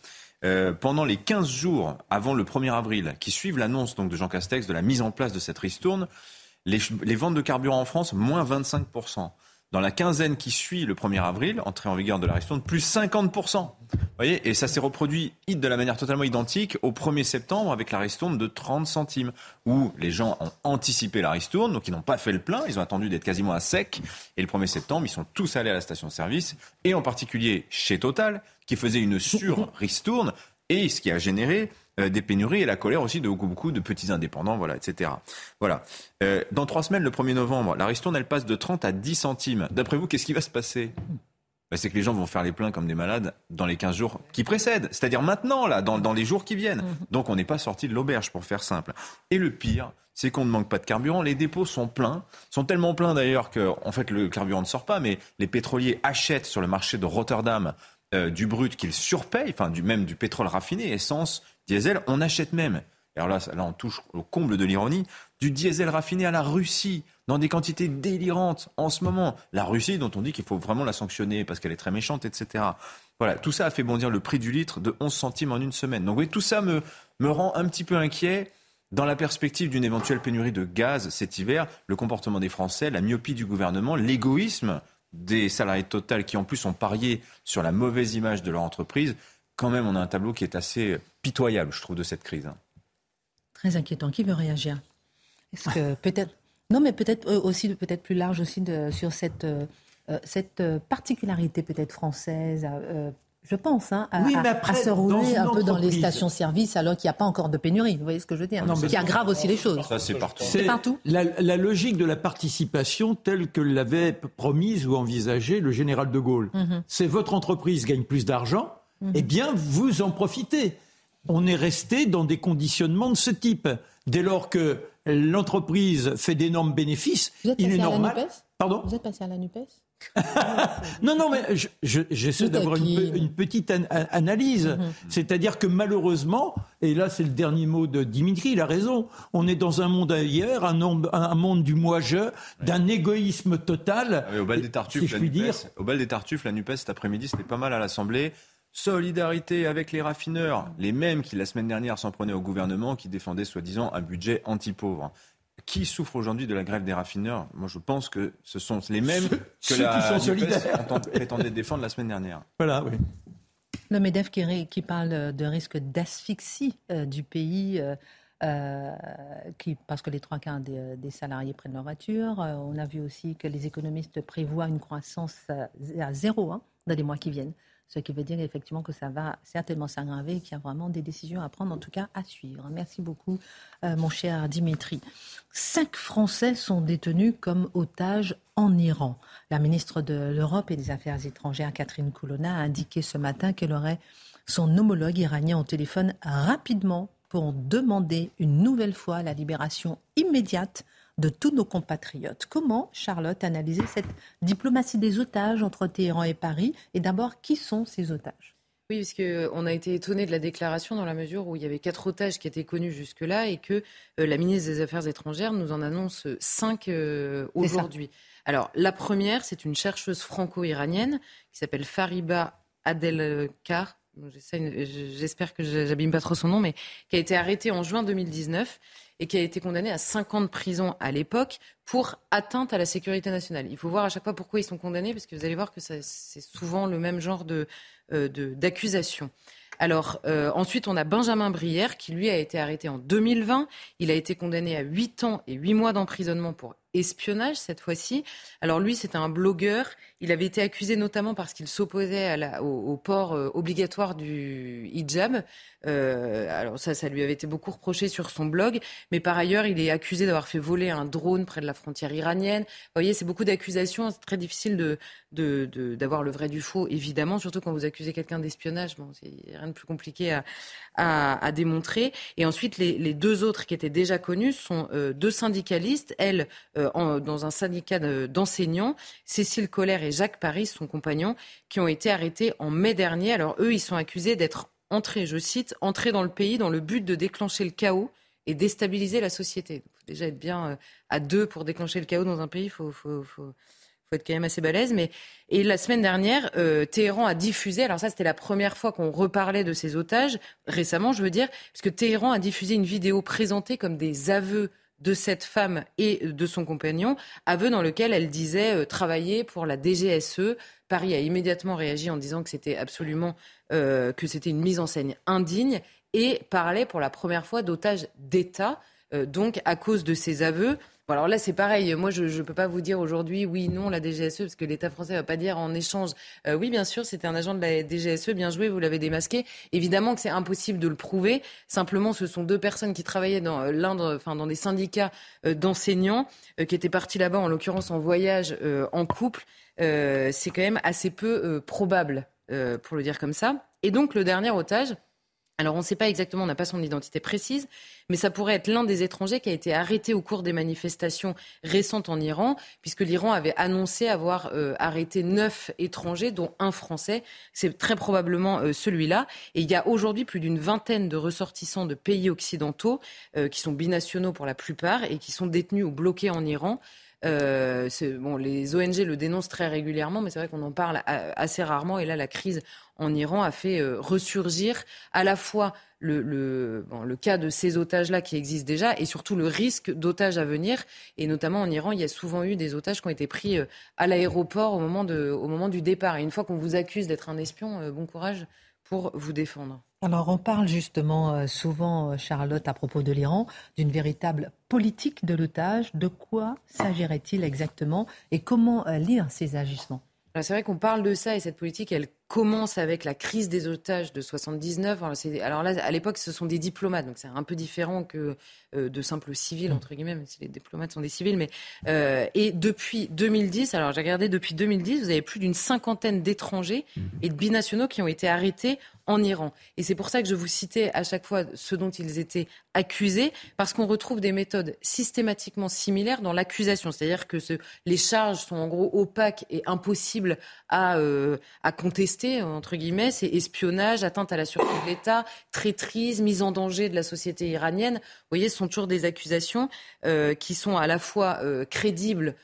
Euh, pendant les 15 jours avant le 1er avril, qui suivent l'annonce donc de Jean Castex de la mise en place de cette ristourne, les, les ventes de carburant en France, moins 25%. Dans la quinzaine qui suit le 1er avril, entrée en vigueur de la ristourne, plus 50%. Vous voyez, et ça s'est reproduit de la manière totalement identique au 1er septembre avec la ristourne de 30 centimes, où les gens ont anticipé la ristourne, donc ils n'ont pas fait le plein, ils ont attendu d'être quasiment à sec. Et le 1er septembre, ils sont tous allés à la station-service, et en particulier chez Total, qui faisait une sur-ristourne, et ce qui a généré des pénuries et la colère aussi de beaucoup, beaucoup de petits indépendants, voilà, etc. Voilà. Euh, dans trois semaines, le 1er novembre, la ristourne, elle passe de 30 à 10 centimes. D'après vous, qu'est-ce qui va se passer? Bah, c'est que les gens vont faire les pleins comme des malades dans les 15 jours qui précèdent, c'est-à-dire maintenant, là, dans, dans, les jours qui viennent. Mhm. Donc on n'est pas sorti de l'auberge, pour faire simple. Et le pire, c'est qu'on ne manque pas de carburant. Les dépôts sont pleins, sont tellement pleins d'ailleurs que, en fait, le carburant ne sort pas, mais les pétroliers achètent sur le marché de Rotterdam euh, du brut qu'ils surpayent, enfin du même du pétrole raffiné, essence, diesel, on achète même, alors là, là on touche au comble de l'ironie, du diesel raffiné à la Russie dans des quantités délirantes en ce moment. La Russie dont on dit qu'il faut vraiment la sanctionner parce qu'elle est très méchante, etc. Voilà, tout ça a fait bondir le prix du litre de 11 centimes en une semaine. Donc oui, tout ça me, me rend un petit peu inquiet. Dans la perspective d'une éventuelle pénurie de gaz cet hiver, le comportement des Français, la myopie du gouvernement, l'égoïsme des salariés de Total qui en plus ont parié sur la mauvaise image de leur entreprise, quand même on a un tableau qui est assez pitoyable, je trouve, de cette crise. Hein. Très inquiétant. Qui veut réagir? Est-ce que peut-être non, mais peut-être euh, aussi peut-être plus large aussi de, sur cette euh, euh, cette particularité peut-être française je pense, hein, à, se rouler un peu dans les stations-service alors qu'il n'y a pas encore de pénurie. Vous voyez ce que je veux dire? Qui aggrave aussi les choses. Ça, c'est partout. C'est partout. La, logique de la participation telle que l'avait promise ou envisagée le général de Gaulle. Mhm. C'est votre entreprise gagne plus d'argent, mhm. eh bien, vous en profitez. On est resté dans des conditionnements de ce type. Dès lors que l'entreprise fait d'énormes bénéfices, il est normal. Pardon? Vous êtes passé à la NUPES? Non, non, mais j'essaie d'avoir une, petite analyse. Mhm. C'est-à-dire que malheureusement, et là c'est le dernier mot de Dimitri, il a raison, on est dans un monde ailleurs, un, un monde du moi-je, d'un égoïsme total. Ah au bal des Tartuffes, la NUPES, au bal des Tartuffes, la NUPES cet après-midi, c'était pas mal à l'Assemblée. Solidarité avec les raffineurs, les mêmes qui la semaine dernière s'en prenaient au gouvernement, qui défendaient soi-disant un budget anti-pauvre qui souffre aujourd'hui de la grève des raffineurs? Moi, je pense que ce sont les mêmes que la qui sont solidaires. prétendait défendre la semaine dernière. Voilà, oui. Le MEDEF qui, parle de risque d'asphyxie euh, du pays. Euh, euh, qui, parce que les trois quarts des, salariés prennent leur voiture. on a vu aussi que les économistes prévoient une croissance à zéro hein, dans les mois qui viennent. Ce qui veut dire effectivement que ça va certainement s'aggraver et qu'il y a vraiment des décisions à prendre, en tout cas à suivre. Merci beaucoup, euh, mon cher Dimitri. Cinq Français sont détenus comme otages en Iran. La ministre de l'Europe et des Affaires étrangères, Catherine Colonna, a indiqué ce matin qu'elle aurait son homologue iranien au téléphone rapidement pour demander une nouvelle fois la libération immédiate de tous nos compatriotes. Comment, Charlotte, analyser cette diplomatie des otages entre Téhéran et Paris Et d'abord, qui sont ces otages? Oui, parce qu'on a été étonné de la déclaration dans la mesure où il y avait quatre otages qui étaient connus jusque-là et que euh, la ministre des Affaires étrangères nous en annonce cinq euh, aujourd'hui. Alors, la première, c'est une chercheuse franco-iranienne qui s'appelle Fariba Adelkar. J'espère que j'abîme pas trop son nom, mais qui a été arrêtée en juin 2019 et qui a été condamné à 5 ans de prison à l'époque pour atteinte à la sécurité nationale. Il faut voir à chaque fois pourquoi ils sont condamnés, parce que vous allez voir que c'est souvent le même genre euh, d'accusation. De, alors euh, ensuite, on a Benjamin Brière qui lui a été arrêté en 2020. Il a été condamné à 8 ans et 8 mois d'emprisonnement pour espionnage cette fois-ci. Alors lui, c'était un blogueur. Il avait été accusé notamment parce qu'il s'opposait au, port euh, obligatoire du hijab. Euh, alors ça, ça lui avait été beaucoup reproché sur son blog. Mais par ailleurs, il est accusé d'avoir fait voler un drone près de la frontière iranienne. Vous voyez, c'est beaucoup d'accusations. C'est très difficile d'avoir le vrai du faux, évidemment, surtout quand vous accusez quelqu'un d'espionnage. Bon, c'est rien de plus compliqué à, démontrer. Et ensuite, les, deux autres qui étaient déjà connus sont euh, deux syndicalistes. Elle, euh, dans un syndicat d'enseignants, Cécile Collère et Jacques Paris, son compagnon, qui ont été arrêtés en mai dernier. Alors eux, ils sont accusés d'être entrés, je cite, entrés dans le pays dans le but de déclencher le chaos et déstabiliser la société. Il faut déjà être bien euh, à deux pour déclencher le chaos dans un pays. Il faut, être quand même assez balèze. Mais et la semaine dernière, euh, Téhéran a diffusé. Alors ça, c'était la première fois qu'on reparlait de ces otages récemment, je veux dire, parce que Téhéran a diffusé une vidéo présentée comme des aveux de cette femme et de son compagnon, aveu dans lequel elle disait euh, travailler pour la DGSE. Paris a immédiatement réagi en disant que c'était absolument euh, que c'était une mise en scène indigne et parlait pour la première fois d'otages d'État. Euh, donc à cause de ces aveux, alors là, c'est pareil. Moi, je ne peux pas vous dire aujourd'hui oui, non, la DGSE, parce que l'État français va pas dire en échange euh, oui, bien sûr, c'était un agent de la DGSE, bien joué, vous l'avez démasqué. Évidemment que c'est impossible de le prouver. Simplement, ce sont deux personnes qui travaillaient dans euh, l'Inde, enfin dans des syndicats euh, d'enseignants, qui étaient partis là-bas, en l'occurrence en voyage en couple. c'est quand même assez peu probable, pour le dire comme ça. Et donc, le dernier otage. Alors on ne sait pas exactement, on n'a pas son identité précise, mais ça pourrait être l'un des étrangers qui a été arrêté au cours des manifestations récentes en Iran, puisque l'Iran avait annoncé avoir euh, arrêté neuf étrangers, dont un Français. C'est très probablement euh, celui-là. Et il y a aujourd'hui plus d'une vingtaine de ressortissants de pays occidentaux, euh, qui sont binationaux pour la plupart, et qui sont détenus ou bloqués en Iran. Euh, les ONG le dénoncent très régulièrement, mais c'est vrai qu'on en parle assez rarement. Et là, la crise en Iran a fait euh, ressurgir à la fois le, cas de ces otages-là qui existent déjà et surtout le risque d'otages à venir. Et notamment en Iran, il y a souvent eu des otages qui ont été pris euh, à l'aéroport au, moment du départ. Et une fois qu'on vous accuse d'être un espion, euh, bon courage pour vous défendre. Alors on parle justement euh, souvent, Charlotte, à propos de l'Iran, d'une véritable politique de l'otage. De quoi s'agirait-il exactement et comment lire ces agissements? C'est vrai qu'on parle de ça et cette politique, elle commence avec la crise des otages de 79. Alors, là, à l'époque, ce sont des diplomates, donc c'est un peu différent que euh, de simples civils, entre guillemets, même si les diplomates sont des civils. Mais, euh, et depuis 2010, alors j'ai regardé, depuis 2010, vous avez plus d'une cinquantaine d'étrangers mmh. et de binationaux qui ont été arrêtés en Iran. Et c'est pour ça que je vous citais à chaque fois ce dont ils étaient accusés, parce qu'on retrouve des méthodes systématiquement similaires dans l'accusation. C'est-à-dire que ce, les charges sont en gros opaques et impossibles à, euh, à contester, entre guillemets. C'est espionnage, atteinte à la sûreté de l'État, traîtrise, mise en danger de la société iranienne. Vous voyez, ce sont toujours des accusations euh, qui sont à la fois euh, crédibles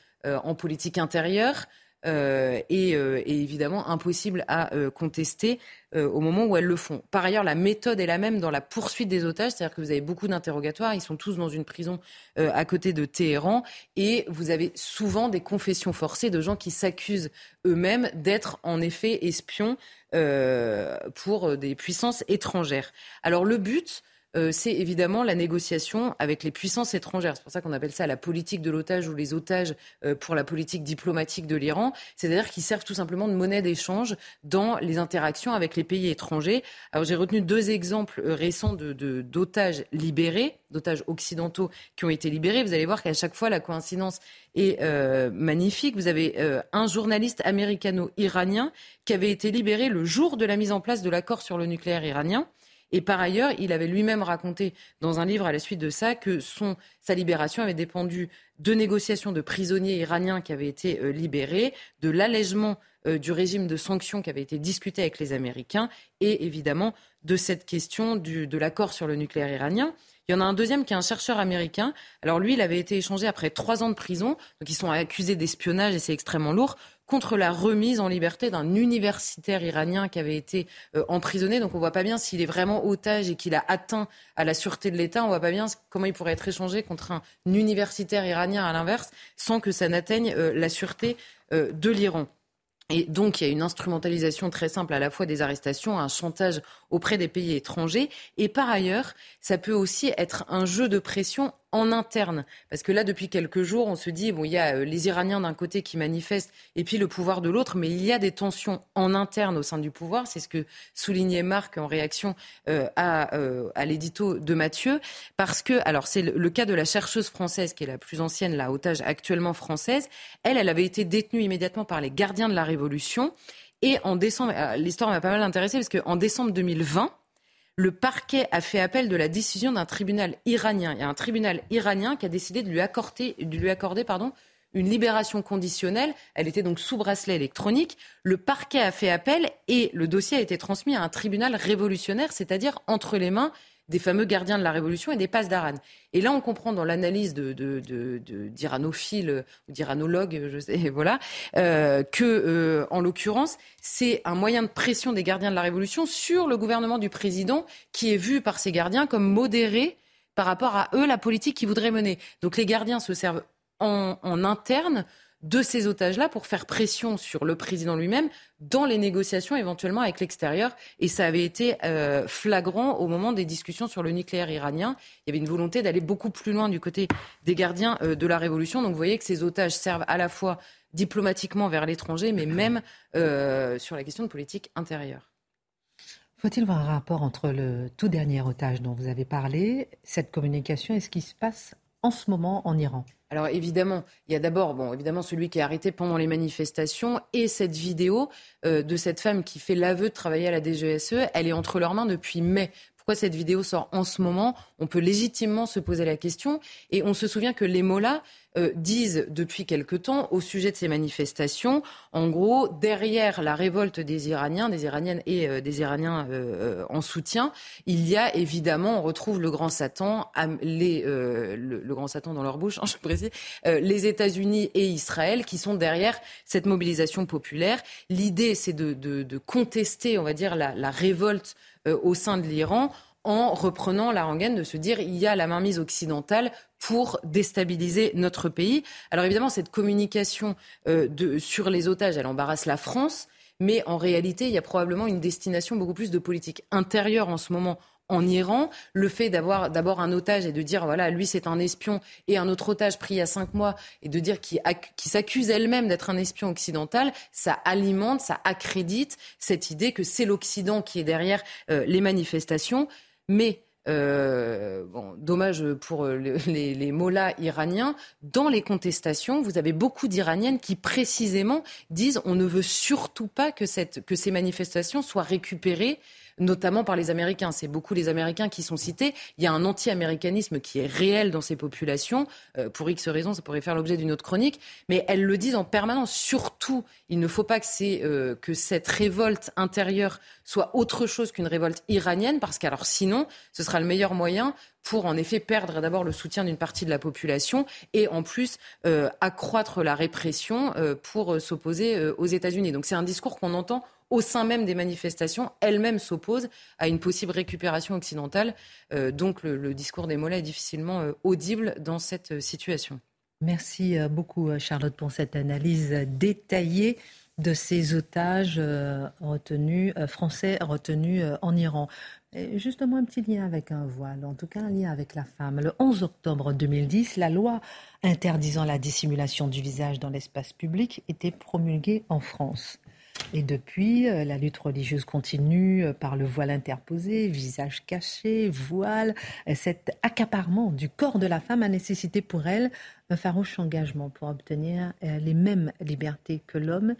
en politique intérieure, euh, euh, et, évidemment impossible à euh, contester au moment où elles le font. Par ailleurs, la méthode est la même dans la poursuite des otages, c'est-à-dire que vous avez beaucoup d'interrogatoires, ils sont tous dans une prison à côté de Téhéran, et vous avez souvent des confessions forcées de gens qui s'accusent eux-mêmes d'être en effet espions pour des puissances étrangères. Alors le but, euh, c'est évidemment la négociation avec les puissances étrangères. C'est pour ça qu'on appelle ça la politique de l'otage ou les otages euh, pour la politique diplomatique de l'Iran. C'est-à-dire qu'ils servent tout simplement de monnaie d'échange dans les interactions avec les pays étrangers. Alors j'ai retenu deux exemples euh, récents d'otages de, libérés, d'otages occidentaux qui ont été libérés. Vous allez voir qu'à chaque fois la coïncidence est magnifique. Vous avez un journaliste américano-iranien qui avait été libéré le jour de la mise en place de l'accord sur le nucléaire iranien. Et par ailleurs, il avait lui-même raconté dans un livre à la suite de ça que son, sa libération avait dépendu de négociations de prisonniers iraniens qui avaient été euh, libérés, de l'allègement euh, du régime de sanctions qui avait été discuté avec les Américains et évidemment de cette question de l'accord sur le nucléaire iranien. Il y en a un deuxième qui est un chercheur américain. Alors lui, il avait été échangé après trois ans de prison. Donc ils sont accusés d'espionnage et c'est extrêmement lourd contre la remise en liberté d'un universitaire iranien qui avait été euh, emprisonné. Donc on voit pas bien s'il est vraiment otage et qu'il a atteint à la sûreté de l'État. On voit pas bien comment il pourrait être échangé contre un universitaire iranien à l'inverse, sans que ça n'atteigne euh, la sûreté euh, de l'Iran. Et donc, il y a une instrumentalisation très simple à la fois des arrestations, un chantage auprès des pays étrangers. Et par ailleurs, ça peut aussi être un jeu de pression en interne. Parce que là, depuis quelques jours, on se dit, bon, il y a euh, les Iraniens d'un côté qui manifestent et puis le pouvoir de l'autre, mais il y a des tensions en interne au sein du pouvoir. C'est ce que soulignait Marc en réaction euh, à, euh, à l'édito de Mathieu. Parce que, alors, c'est le, cas de la chercheuse française qui est la plus ancienne, la otage actuellement française. Elle, elle avait été détenue immédiatement par les gardiens de la Révolution. Et en décembre, l'histoire m'a pas mal intéressée parce qu'en décembre 2020, le parquet a fait appel de la décision d'un tribunal iranien. Il y a un tribunal iranien qui a décidé de lui accorder, une libération conditionnelle. Elle était donc sous bracelet électronique. Le parquet a fait appel et le dossier a été transmis à un tribunal révolutionnaire, c'est-à-dire entre les mains des fameux gardiens de la Révolution et des passes d'Aran. Et là, on comprend dans l'analyse de, d'iranophiles ou d'iranologues, je sais, voilà, euh, que, euh, en l'occurrence, c'est un moyen de pression des gardiens de la Révolution sur le gouvernement du président, qui est vu par ces gardiens comme modéré par rapport à eux la politique qu'ils voudraient mener. Donc les gardiens se servent en, en interne de ces otages-là pour faire pression sur le président lui-même dans les négociations éventuellement avec l'extérieur. Et ça avait été euh, flagrant au moment des discussions sur le nucléaire iranien. Il y avait une volonté d'aller beaucoup plus loin du côté des gardiens euh, de la révolution. Donc vous voyez que ces otages servent à la fois diplomatiquement vers l'étranger, mais même euh, sur la question de politique intérieure. Faut-il voir un rapport entre le tout dernier otage dont vous avez parlé, cette communication et ce qui se passe en ce moment en Iran? Alors évidemment, il y a d'abord, bon, évidemment celui qui est arrêté pendant les manifestations et cette vidéo euh, de cette femme qui fait l'aveu de travailler à la DGSE, elle est entre leurs mains depuis mai pourquoi cette vidéo sort en ce moment, on peut légitimement se poser la question. Et on se souvient que les mots-là euh, disent depuis quelque temps au sujet de ces manifestations, en gros, derrière la révolte des Iraniens, des Iraniennes et euh, des Iraniens euh, en soutien, il y a évidemment, on retrouve le grand Satan, les, le, grand Satan dans leur bouche, hein, je précise, les États-Unis et Israël qui sont derrière cette mobilisation populaire. L'idée, c'est de, de, contester, on va dire, la révolte euh, au sein de l'Iran en reprenant la rengaine de se dire il y a la mainmise occidentale pour déstabiliser notre pays. Alors évidemment, cette communication euh, de, sur les otages, elle embarrasse la France, mais en réalité, il y a probablement une destination beaucoup plus de politique intérieure en ce moment en Iran, le fait d'avoir d'abord un otage et de dire voilà lui c'est un espion et un autre otage pris il y a cinq mois et de dire qu'il s'accuse elle-même d'être un espion occidental, ça alimente, ça accrédite cette idée que c'est l'Occident qui est derrière euh, les manifestations. Mais euh, bon, dommage pour les, les, mollahs iraniens. Dans les contestations, vous avez beaucoup d'Iraniennes qui précisément disent on ne veut surtout pas que, cette, que ces manifestations soient récupérées notamment par les Américains. C'est beaucoup les Américains qui sont cités. Il y a un anti-américanisme qui est réel dans ces populations. Euh, pour X raisons, ça pourrait faire l'objet d'une autre chronique. Mais elles le disent en permanence. Surtout, il ne faut pas que, euh, que cette révolte intérieure soit autre chose qu'une révolte iranienne, parce qu'alors sinon, ce sera le meilleur moyen pour en effet perdre d'abord le soutien d'une partie de la population et en plus euh, accroître la répression pour s'opposer aux États-Unis. Donc c'est un discours qu'on entend au sein même des manifestations, elles-mêmes s'opposent à une possible récupération occidentale. Euh, donc le, discours des mollets est difficilement euh, audible dans cette euh, situation. Merci beaucoup Charlotte pour cette analyse détaillée de ces otages retenus, français retenus en Iran. justement, un petit lien avec un voile, en tout cas un lien avec la femme. Le 11 octobre 2010, la loi interdisant la dissimulation du visage dans l'espace public était promulguée en France. Et depuis, euh, la lutte religieuse continue euh, par le voile interposé, visage caché, voile. Euh, cet accaparement du corps de la femme a nécessité pour elle un farouche engagement pour obtenir les mêmes libertés que l'homme.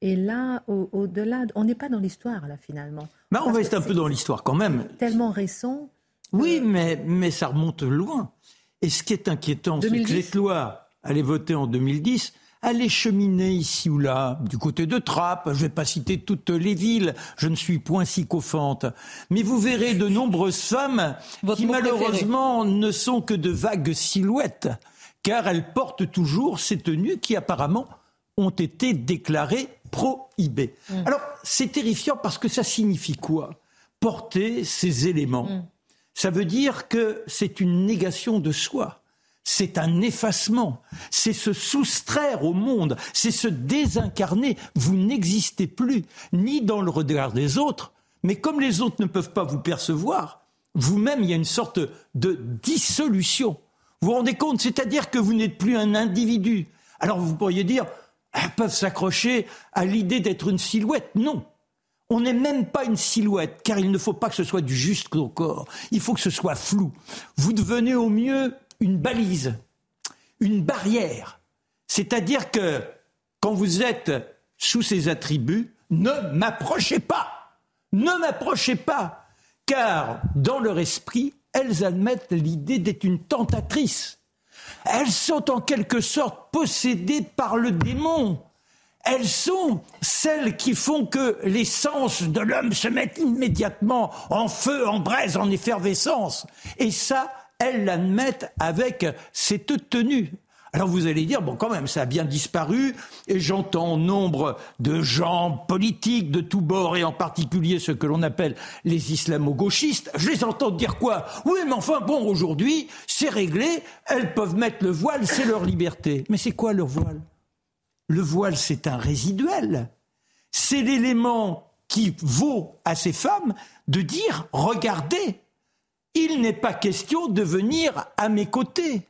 Et là, au-delà, on n'est pas dans l'histoire, là, finalement. Mais on reste un peu dans l'histoire quand même. Tellement récent. Oui, mais, mais ça remonte loin. Et ce qui est inquiétant, c'est que cette loi, elle est votée en 2010, allez cheminer ici ou là, du côté de Trappes, je ne vais pas citer toutes les villes, je ne suis point sycophante, mais vous verrez de nombreuses femmes qui malheureusement ne sont que de vagues silhouettes, car elles portent toujours ces tenues qui apparemment ont été déclarées prohibées. Mm. Alors c'est terrifiant parce que ça signifie quoi? Porter ces éléments. Mm. Ça veut dire que c'est une négation de soi c'est un effacement, c'est se soustraire au monde, c'est se désincarner. Vous n'existez plus, ni dans le regard des autres, mais comme les autres ne peuvent pas vous percevoir, vous-même, il y a une sorte de dissolution. Vous vous rendez compte? C'est-à-dire que vous n'êtes plus un individu. Alors vous pourriez dire, elles peuvent s'accrocher à l'idée d'être une silhouette. Non. On n'est même pas une silhouette, car il ne faut pas que ce soit du juste corps. Il faut que ce soit flou. Vous devenez au mieux une balise, une barrière. C'est-à-dire que quand vous êtes sous ces attributs, ne m'approchez pas, ne m'approchez pas, car dans leur esprit, elles admettent l'idée d'être une tentatrice. Elles sont en quelque sorte possédées par le démon. Elles sont celles qui font que les sens de l'homme se mettent immédiatement en feu, en braise, en effervescence. Et ça, elles l'admettent avec cette tenue. Alors vous allez dire, bon quand même, ça a bien disparu, et j'entends nombre de gens politiques de tous bords, et en particulier ceux que l'on appelle les islamo-gauchistes, je les entends dire quoi? Oui, mais enfin, bon, aujourd'hui, c'est réglé, elles peuvent mettre le voile, c'est leur liberté. Mais c'est quoi leur voile? Le voile, c'est un résiduel. C'est l'élément qui vaut à ces femmes de dire, regardez, il n'est pas question de venir à mes côtés.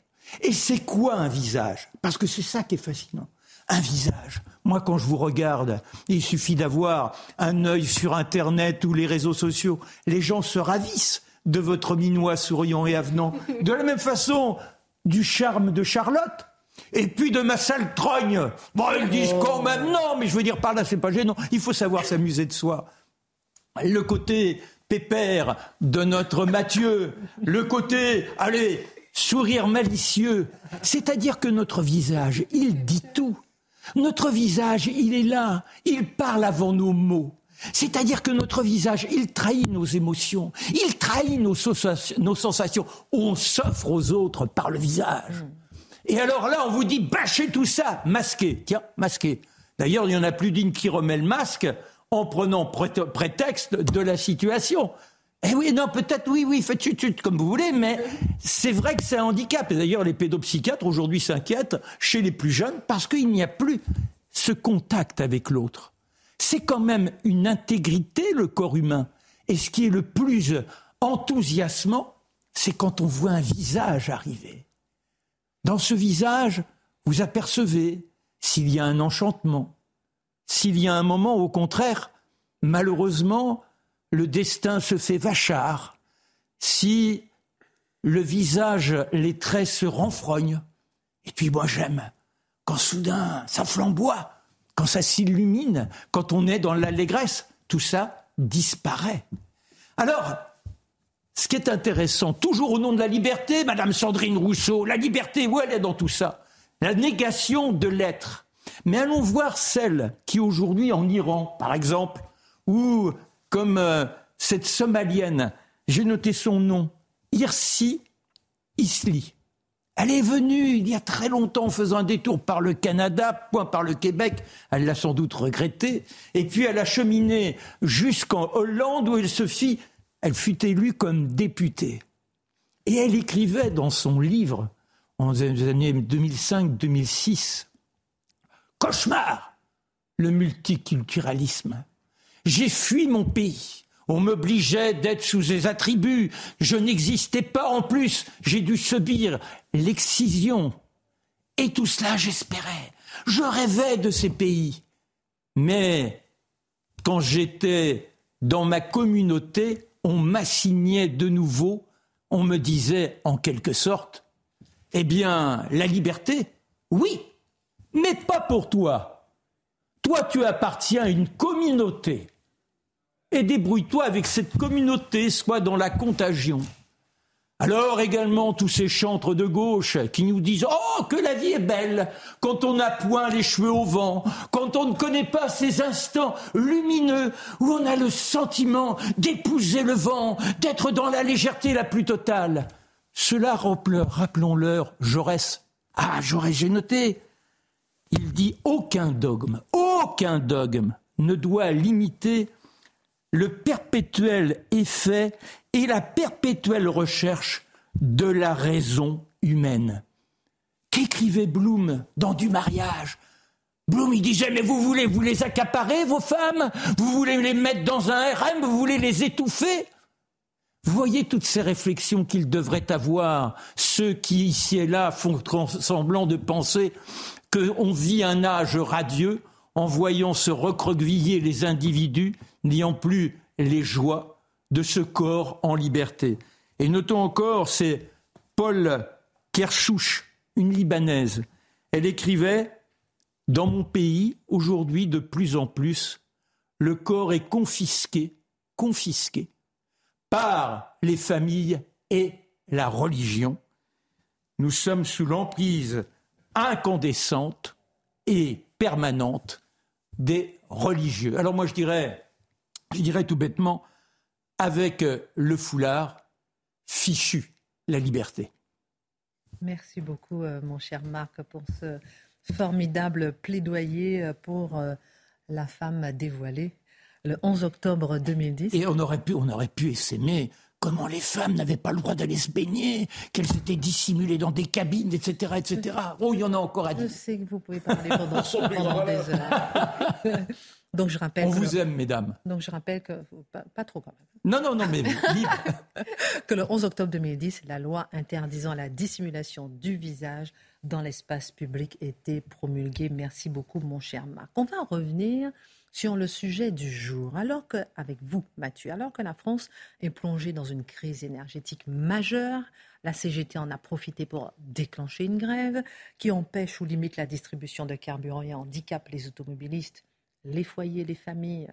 Et c'est quoi un visage? Parce que c'est ça qui est fascinant. Un visage. Moi, quand je vous regarde, il suffit d'avoir un œil sur Internet ou les réseaux sociaux. Les gens se ravissent de votre minois souriant et avenant. De la même façon, du charme de Charlotte. Et puis de ma sale trogne. Bon, ils disent quand même non, mais je veux dire par là, c'est pas gênant. Il faut savoir s'amuser de soi. Le côté pépère de notre Mathieu, le côté, allez, sourire malicieux. C'est-à-dire que notre visage, il dit tout. Notre visage, il est là, il parle avant nos mots. C'est-à-dire que notre visage, il trahit nos émotions, il trahit nos, sensations. On s'offre aux autres par le visage. Et alors là, on vous dit, bâchez tout ça, masqué. Tiens, masqué. D'ailleurs, il y en a plus d'une qui remet le masque en prenant prétexte de la situation. Eh oui, non, peut-être, oui, oui, faites chut, comme vous voulez, mais c'est vrai que c'est un handicap. Et d'ailleurs, les pédopsychiatres aujourd'hui s'inquiètent chez les plus jeunes parce qu'il n'y a plus ce contact avec l'autre. C'est quand même une intégrité, le corps humain. Et ce qui est le plus enthousiasmant, c'est quand on voit un visage arriver. Dans ce visage, vous apercevez s'il y a un enchantement, s'il y a un moment, au contraire, malheureusement, le destin se fait vachard, si le visage, les traits se renfrognent. Et puis moi j'aime quand soudain ça flamboie, quand ça s'illumine, quand on est dans l'allégresse, tout ça disparaît. Alors, ce qui est intéressant, toujours au nom de la liberté, Madame Sandrine Rousseau, la liberté, où elle est dans tout ça? La négation de l'être. Mais allons voir celle qui aujourd'hui en Iran, par exemple, ou comme euh, cette Somalienne, j'ai noté son nom, Irsi Isli. Elle est venue il y a très longtemps en faisant un détour par le Canada, point par le Québec. Elle l'a sans doute regretté. Et puis elle a cheminé jusqu'en Hollande où elle se fit, elle fut élue comme députée. Et elle écrivait dans son livre, en les années 2005-2006, Cauchemar, le multiculturalisme. J'ai fui mon pays. On m'obligeait d'être sous ses attributs. Je n'existais pas en plus. J'ai dû subir l'excision. Et tout cela, j'espérais. Je rêvais de ces pays. Mais quand j'étais dans ma communauté, on m'assignait de nouveau, on me disait en quelque sorte, eh bien, la liberté, oui, mais pas pour toi. Toi, tu appartiens à une communauté et débrouille-toi avec cette communauté, soit dans la contagion. Alors également tous ces chantres de gauche qui nous disent Oh, que la vie est belle quand on a point les cheveux au vent, quand on ne connaît pas ces instants lumineux où on a le sentiment d'épouser le vent, d'être dans la légèreté la plus totale. Cela, rappelons-leur, Jaurès. Ah, Jaurès, j'ai noté. Il dit aucun dogme, aucun dogme ne doit limiter le perpétuel effet et la perpétuelle recherche de la raison humaine. Qu'écrivait Bloom dans Du mariage? Bloom, il disait, mais vous voulez vous les accaparer, vos femmes? Vous voulez les mettre dans un RM Vous voulez les étouffer? Vous voyez toutes ces réflexions qu'ils devraient avoir, ceux qui, ici et là, font semblant de penser qu'on vit un âge radieux en voyant se recroqueviller les individus n'ayant plus les joies de ce corps en liberté. Et notons encore, c'est Paul Kershouch, une Libanaise. Elle écrivait Dans mon pays, aujourd'hui, de plus en plus, le corps est confisqué, confisqué par les familles et la religion. Nous sommes sous l'emprise incandescente et permanente des religieux. Alors moi je dirais, je dirais tout bêtement, avec euh, le foulard, fichu la liberté. Merci beaucoup, euh, mon cher Marc, pour ce formidable plaidoyer euh, pour la femme dévoilée le 11 octobre 2010. Et on aurait pu, on aurait pu s'aimer comment les femmes n'avaient pas le droit d'aller se baigner, qu'elles étaient dissimulées dans des cabines, etc., etc. Oh, il y en a encore à dire. Je sais que vous pouvez parler pendant, pendant des heures. Donc je rappelle. On vous aime, mesdames. Donc je rappelle que pas, trop quand même. Non, non, non, mais libre. que le 11 octobre 2010, la loi interdisant la dissimulation du visage dans l'espace public était promulguée. Merci beaucoup, mon cher Marc. On va revenir sur le sujet du jour. Alors que, avec vous, Mathieu, alors que la France est plongée dans une crise énergétique majeure, la CGT en a profité pour déclencher une grève qui empêche ou limite la distribution de carburant et handicape les automobilistes, les foyers, les familles,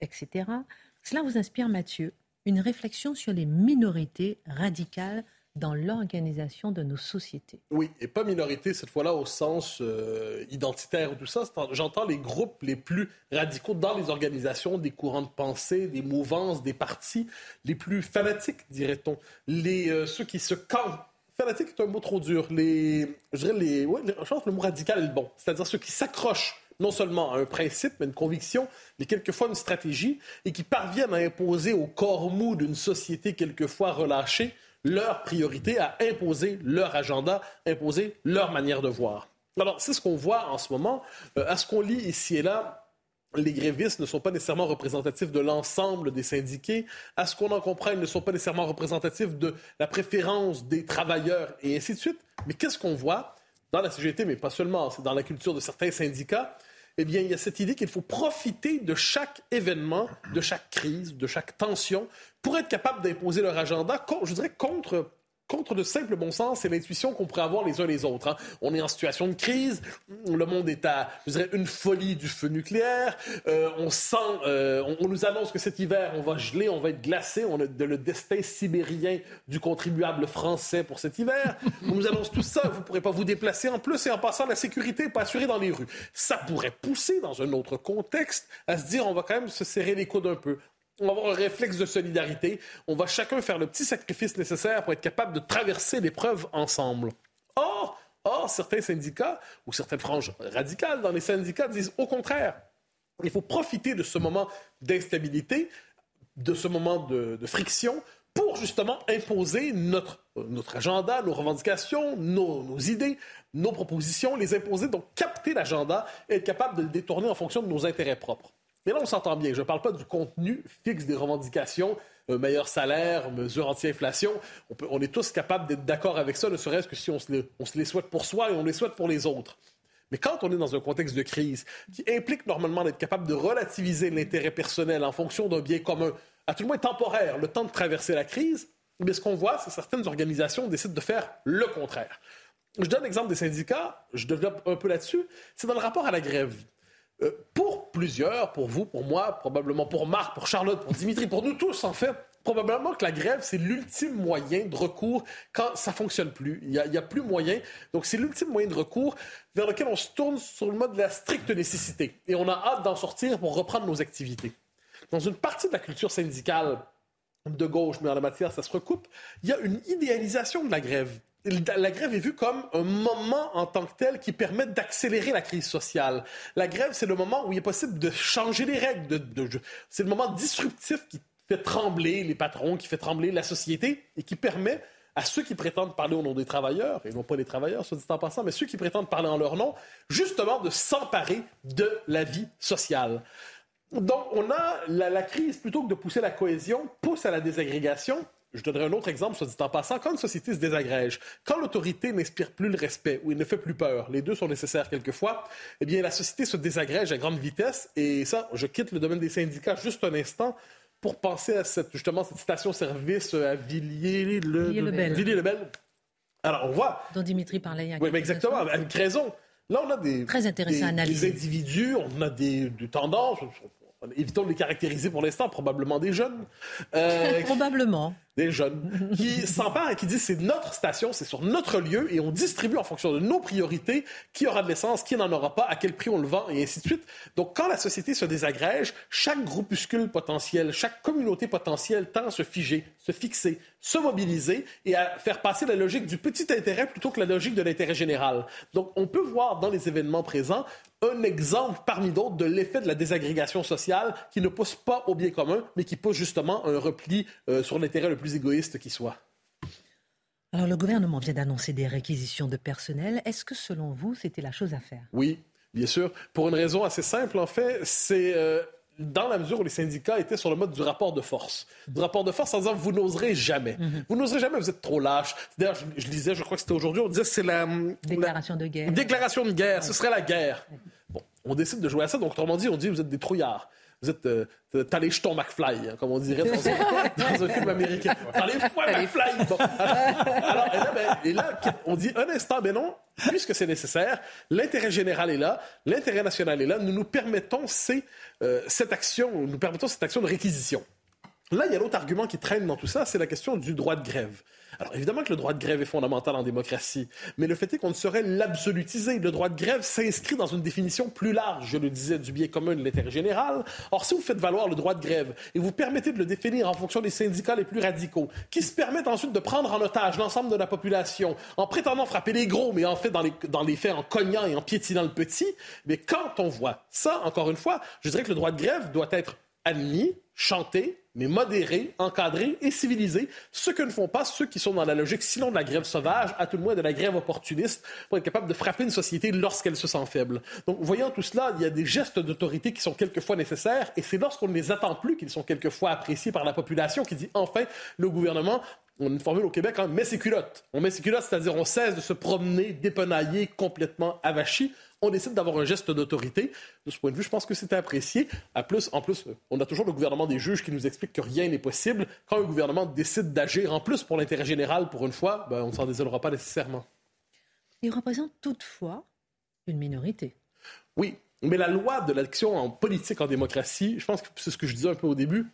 etc. Cela vous inspire, Mathieu, une réflexion sur les minorités radicales dans l'organisation de nos sociétés. Oui, et pas minorité cette fois-là au sens euh, identitaire ou tout ça. J'entends les groupes les plus radicaux dans les organisations, des courants de pensée, des mouvances, des partis les plus fanatiques, dirait-on. Euh, ceux qui se campent. Fanatique est un mot trop dur. Les, je dirais les, ouais, je pense que le mot radical est bon. C'est-à-dire ceux qui s'accrochent non seulement à un principe, mais une conviction, mais quelquefois une stratégie, et qui parviennent à imposer au corps mou d'une société quelquefois relâchée leur priorité à imposer leur agenda, imposer leur manière de voir. Alors, c'est ce qu'on voit en ce moment. Euh, à ce qu'on lit ici et là, les grévistes ne sont pas nécessairement représentatifs de l'ensemble des syndiqués. À ce qu'on en comprend, ils ne sont pas nécessairement représentatifs de la préférence des travailleurs et ainsi de suite. Mais qu'est-ce qu'on voit dans la CGT, mais pas seulement, c'est dans la culture de certains syndicats, eh bien, il y a cette idée qu'il faut profiter de chaque événement, de chaque crise, de chaque tension, pour être capable d'imposer leur agenda, je dirais, contre contre de simple bon sens et l'intuition qu'on pourrait avoir les uns les autres. Hein. On est en situation de crise, le monde est à, une folie du feu nucléaire. Euh, on sent, euh, on, nous annonce que cet hiver, on va geler, on va être glacé. On a le destin sibérien du contribuable français pour cet hiver. On nous annonce tout ça. Vous ne pourrez pas vous déplacer en plus et en passant, la sécurité n'est pas assurée dans les rues. Ça pourrait pousser dans un autre contexte à se dire, on va quand même se serrer les coudes un peu on va avoir un réflexe de solidarité. On va chacun faire le petit sacrifice nécessaire pour être capable de traverser l'épreuve ensemble. Or, or, certains syndicats ou certaines franges radicales dans les syndicats disent au contraire, il faut profiter de ce moment d'instabilité, de ce moment de, friction pour justement imposer notre, notre agenda, nos revendications, nos, nos, idées, nos propositions, les imposer, donc capter l'agenda et être capable de le détourner en fonction de nos intérêts propres. Mais là, on s'entend bien. Je ne parle pas du contenu fixe des revendications, meilleur salaire, mesures anti-inflation. On, est tous capables d'être d'accord avec ça, ne serait-ce que si on se, les, souhaite pour soi et on les souhaite pour les autres. Mais quand on est dans un contexte de crise qui implique normalement d'être capable de relativiser l'intérêt personnel en fonction d'un bien commun, à tout le moins temporaire, le temps de traverser la crise, mais ce qu'on voit, c'est que certaines organisations décident de faire le contraire. Je donne l'exemple des syndicats, je développe un peu là-dessus. C'est dans le rapport à la grève. Euh, pour plusieurs, pour vous, pour moi, probablement pour Marc, pour Charlotte, pour Dimitri, pour nous tous en fait, probablement que la grève, c'est l'ultime moyen de recours quand ça fonctionne plus. Il n'y a, a, plus moyen. Donc, c'est l'ultime moyen de recours vers lequel on se tourne sur le mode de la stricte nécessité. Et on a hâte d'en sortir pour reprendre nos activités. Dans une partie de la culture syndicale de gauche, mais en la matière, ça se recoupe, il y a une idéalisation de la grève la grève est vue comme un moment en tant que tel qui permet d'accélérer la crise sociale. La grève, c'est le moment où il est possible de changer les règles. c'est le moment disruptif qui fait trembler les patrons, qui fait trembler la société et qui permet à ceux qui prétendent parler au nom des travailleurs, et non pas les travailleurs, soit dit en passant, mais ceux qui prétendent parler en leur nom, justement de s'emparer de la vie sociale. Donc, on a la crise, plutôt que de pousser la cohésion, pousse à la désagrégation, je donnerai un autre exemple, soit dit en passant. Quand une société se désagrège, quand l'autorité n'inspire plus le respect ou il ne fait plus peur, les deux sont nécessaires quelquefois, eh bien, la société se désagrège à grande vitesse. Et ça, je quitte le domaine des syndicats juste un instant pour penser à cette, justement cette station-service à Villiers-le-Bel. Villiers-le-Bel. Alors, on voit. Dont Dimitri parlait il y a Oui, mais exactement, avec raison. Là, on a des, Très intéressant des, des individus, on a des, des tendances, évitons de les caractériser pour l'instant, probablement des jeunes. Euh, probablement. Des jeunes qui s'emparent et qui disent c'est notre station, c'est sur notre lieu et on distribue en fonction de nos priorités qui aura de l'essence, qui n'en aura pas, à quel prix on le vend et ainsi de suite. Donc quand la société se désagrège, chaque groupuscule potentiel, chaque communauté potentielle tend à se figer, se fixer, se mobiliser et à faire passer la logique du petit intérêt plutôt que la logique de l'intérêt général. Donc on peut voir dans les événements présents un exemple parmi d'autres de l'effet de la désagrégation sociale qui ne pousse pas au bien commun, mais qui pousse justement un repli euh, sur l'intérêt le plus égoïste qui soit. Alors le gouvernement vient d'annoncer des réquisitions de personnel. Est-ce que selon vous, c'était la chose à faire? Oui, bien sûr. Pour une raison assez simple, en fait, c'est... Euh, dans la mesure où les syndicats étaient sur le mode du rapport de force. Du rapport de force en disant vous n'oserez jamais. Mhm. Vous n'oserez jamais, vous êtes trop lâche. D'ailleurs, je, je, lisais, je crois que c'était aujourd'hui, on disait c'est la. Déclaration de guerre. Déclaration de guerre, ce serait la guerre. Bon, on décide de jouer à ça, donc autrement dit, on dit vous êtes des trouillards. Vous êtes, euh, t'as les jetons McFly, hein, comme on dirait dans, un, film américain. T'as les fois McFly. Bon. Alors, et là, ben, et là, on dit un instant, ben non, puisque c'est nécessaire, l'intérêt général est là, l'intérêt national est là, nous nous permettons ces, euh, cette action, nous permettons cette action de réquisition. Là, il y a l'autre argument qui traîne dans tout ça, c'est la question du droit de grève. Alors évidemment que le droit de grève est fondamental en démocratie, mais le fait est qu'on ne saurait l'absolutiser. Le droit de grève s'inscrit dans une définition plus large, je le disais, du bien commun de l'intérêt général. Or, si vous faites valoir le droit de grève et vous permettez de le définir en fonction des syndicats les plus radicaux, qui se permettent ensuite de prendre en otage l'ensemble de la population en prétendant frapper les gros, mais en fait dans les, dans les faits en cognant et en piétinant le petit, mais quand on voit ça, encore une fois, je dirais que le droit de grève doit être admis, chanter, mais modéré, encadré et civilisé, ce que ne font pas ceux qui sont dans la logique, sinon de la grève sauvage, à tout le moins de la grève opportuniste, pour être capable de frapper une société lorsqu'elle se sent faible. Donc, voyant tout cela, il y a des gestes d'autorité qui sont quelquefois nécessaires, et c'est lorsqu'on ne les attend plus qu'ils sont quelquefois appréciés par la population qui dit enfin, le gouvernement on a une formule au Québec, hein, met ses culottes. On met ses culottes, c'est-à-dire on cesse de se promener dépenaillé, complètement avachi. On décide d'avoir un geste d'autorité. De ce point de vue, je pense que c'était apprécié. À plus, en plus, on a toujours le gouvernement des juges qui nous explique que rien n'est possible. Quand un gouvernement décide d'agir en plus pour l'intérêt général pour une fois, ben, on ne s'en désolera pas nécessairement. Il représente toutefois une minorité. Oui, mais la loi de l'action en politique en démocratie, je pense que c'est ce que je disais un peu au début,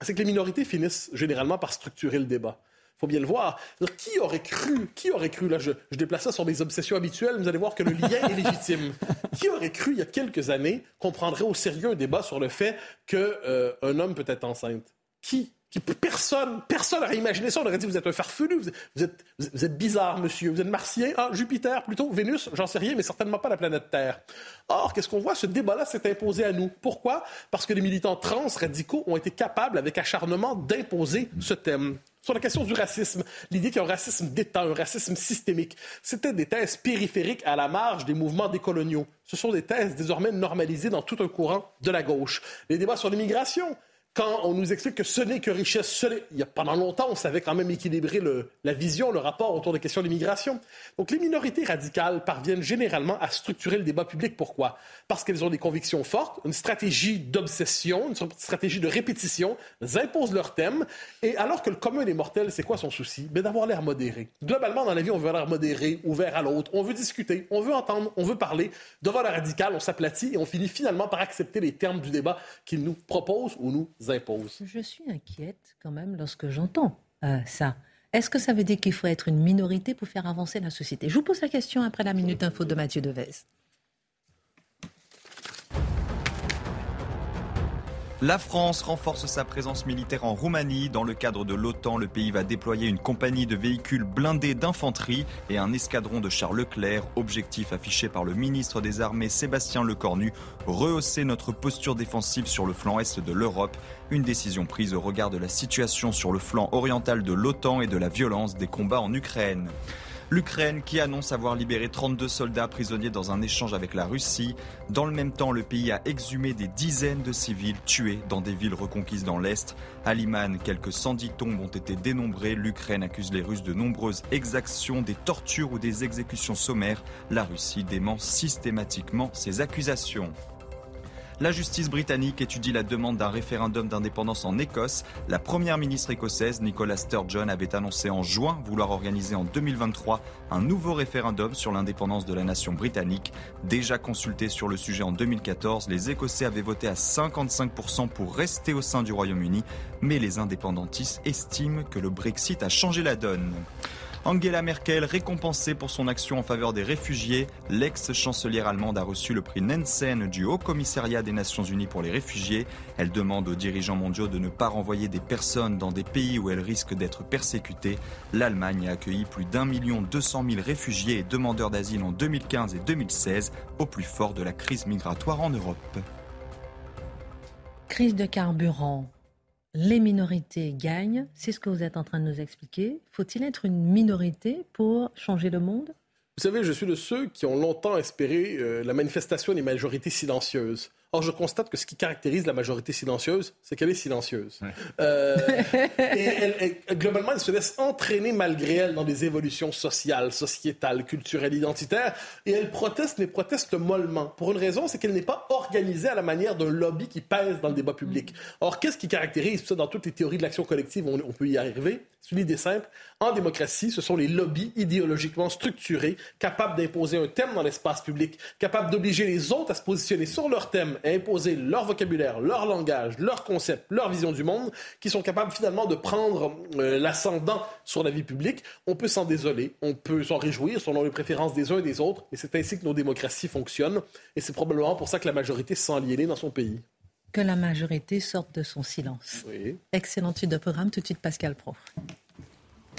c'est que les minorités finissent généralement par structurer le débat faut bien le voir. qui aurait cru, qui aurait cru, là je, je, déplace ça sur mes obsessions habituelles, vous allez voir que le lien est légitime. Qui aurait cru il y a quelques années qu'on prendrait au sérieux un débat sur le fait qu'un euh, homme peut être enceinte? Qui personne, personne n'aurait imaginé ça. On aurait dit, vous êtes un farfelu, vous êtes, vous êtes, bizarre, monsieur. Vous êtes martien, ah, Jupiter plutôt, Vénus, j'en sais rien, mais certainement pas la planète Terre. Or, qu'est-ce qu'on voit? Ce débat-là s'est imposé à nous. Pourquoi? Parce que les militants trans radicaux ont été capables, avec acharnement, d'imposer ce thème. Sur la question du racisme, l'idée qu'il y a un racisme d'État, un racisme systémique, c'était des thèses périphériques à la marge des mouvements décoloniaux. Ce sont des thèses désormais normalisées dans tout un courant de la gauche. Les débats sur l'immigration, quand on nous explique que ce n'est que richesse, il y a, pendant longtemps, on savait quand même équilibrer la vision, le rapport autour des questions d'immigration. Donc les minorités radicales parviennent généralement à structurer le débat public. Pourquoi? Parce qu'elles ont des convictions fortes, une stratégie d'obsession, une stratégie de répétition, elles imposent leur thème. Et alors que le commun des mortels, c'est quoi son souci? Ben, d'avoir l'air modéré. Globalement, dans la vie, on veut l'air modéré, ouvert à l'autre. On veut discuter, on veut entendre, on veut parler. Devant la radicale, on s'aplatit et on finit finalement par accepter les termes du débat qu'ils nous proposent ou nous je suis inquiète quand même lorsque j'entends euh, ça. Est-ce que ça veut dire qu'il faut être une minorité pour faire avancer la société? Je vous pose la question après la minute info de Mathieu Devez. La France renforce sa présence militaire en Roumanie. Dans le cadre de l'OTAN, le pays va déployer une compagnie de véhicules blindés d'infanterie et un escadron de chars Leclerc. Objectif affiché par le ministre des Armées Sébastien Lecornu, rehausser notre posture défensive sur le flanc est de l'Europe. Une décision prise au regard de la situation sur le flanc oriental de l'OTAN et de la violence des combats en Ukraine. L'Ukraine qui annonce avoir libéré 32 soldats prisonniers dans un échange avec la Russie. Dans le même temps, le pays a exhumé des dizaines de civils tués dans des villes reconquises dans l'Est. À Liman, quelques 110 tombes ont été dénombrées. L'Ukraine accuse les Russes de nombreuses exactions, des tortures ou des exécutions sommaires. La Russie dément systématiquement ces accusations. La justice britannique étudie la demande d'un référendum d'indépendance en Écosse. La première ministre écossaise, Nicola Sturgeon, avait annoncé en juin vouloir organiser en 2023 un nouveau référendum sur l'indépendance de la nation britannique. Déjà consulté sur le sujet en 2014, les Écossais avaient voté à 55% pour rester au sein du Royaume-Uni, mais les indépendantistes estiment que le Brexit a changé la donne. Angela Merkel, récompensée pour son action en faveur des réfugiés, l'ex-chancelière allemande a reçu le prix Nansen du Haut Commissariat des Nations Unies pour les réfugiés. Elle demande aux dirigeants mondiaux de ne pas renvoyer des personnes dans des pays où elles risquent d'être persécutées. L'Allemagne a accueilli plus d'un million deux cent mille réfugiés et demandeurs d'asile en 2015 et 2016, au plus fort de la crise migratoire en Europe. Crise de carburant, les minorités gagnent. C'est ce que vous êtes en train de nous expliquer. Faut-il être une minorité pour changer le monde? Vous savez, je suis de ceux qui ont longtemps espéré euh, la manifestation des majorités silencieuses. Or, je constate que ce qui caractérise la majorité silencieuse, c'est qu'elle est silencieuse. Euh, et globalement, elle se laisse entraîner malgré elle dans des évolutions sociales, sociétales, culturelles, identitaires. Et elle proteste, mais proteste mollement. Pour une raison, c'est qu'elle n'est pas organisée à la manière d'un lobby qui pèse dans le débat public. Or, qu'est-ce qui caractérise, ça, dans toutes les théories de l'action collective, on, on peut y arriver? C'est une idée simple. En démocratie, ce sont les lobbies idéologiquement structurés, capables d'imposer un thème dans l'espace public, capables d'obliger les autres à se positionner sur leur thème à imposer leur vocabulaire, leur langage, leur concept, leur vision du monde, qui sont capables finalement de prendre euh, l'ascendant sur la vie publique. On peut s'en désoler, on peut s'en réjouir selon les préférences des uns et des autres, mais c'est ainsi que nos démocraties fonctionnent, et c'est probablement pour ça que la majorité se sent aliénée dans son pays. Que la majorité sorte de son silence. Oui. Excellente suite de programme, tout de suite Pascal Pro.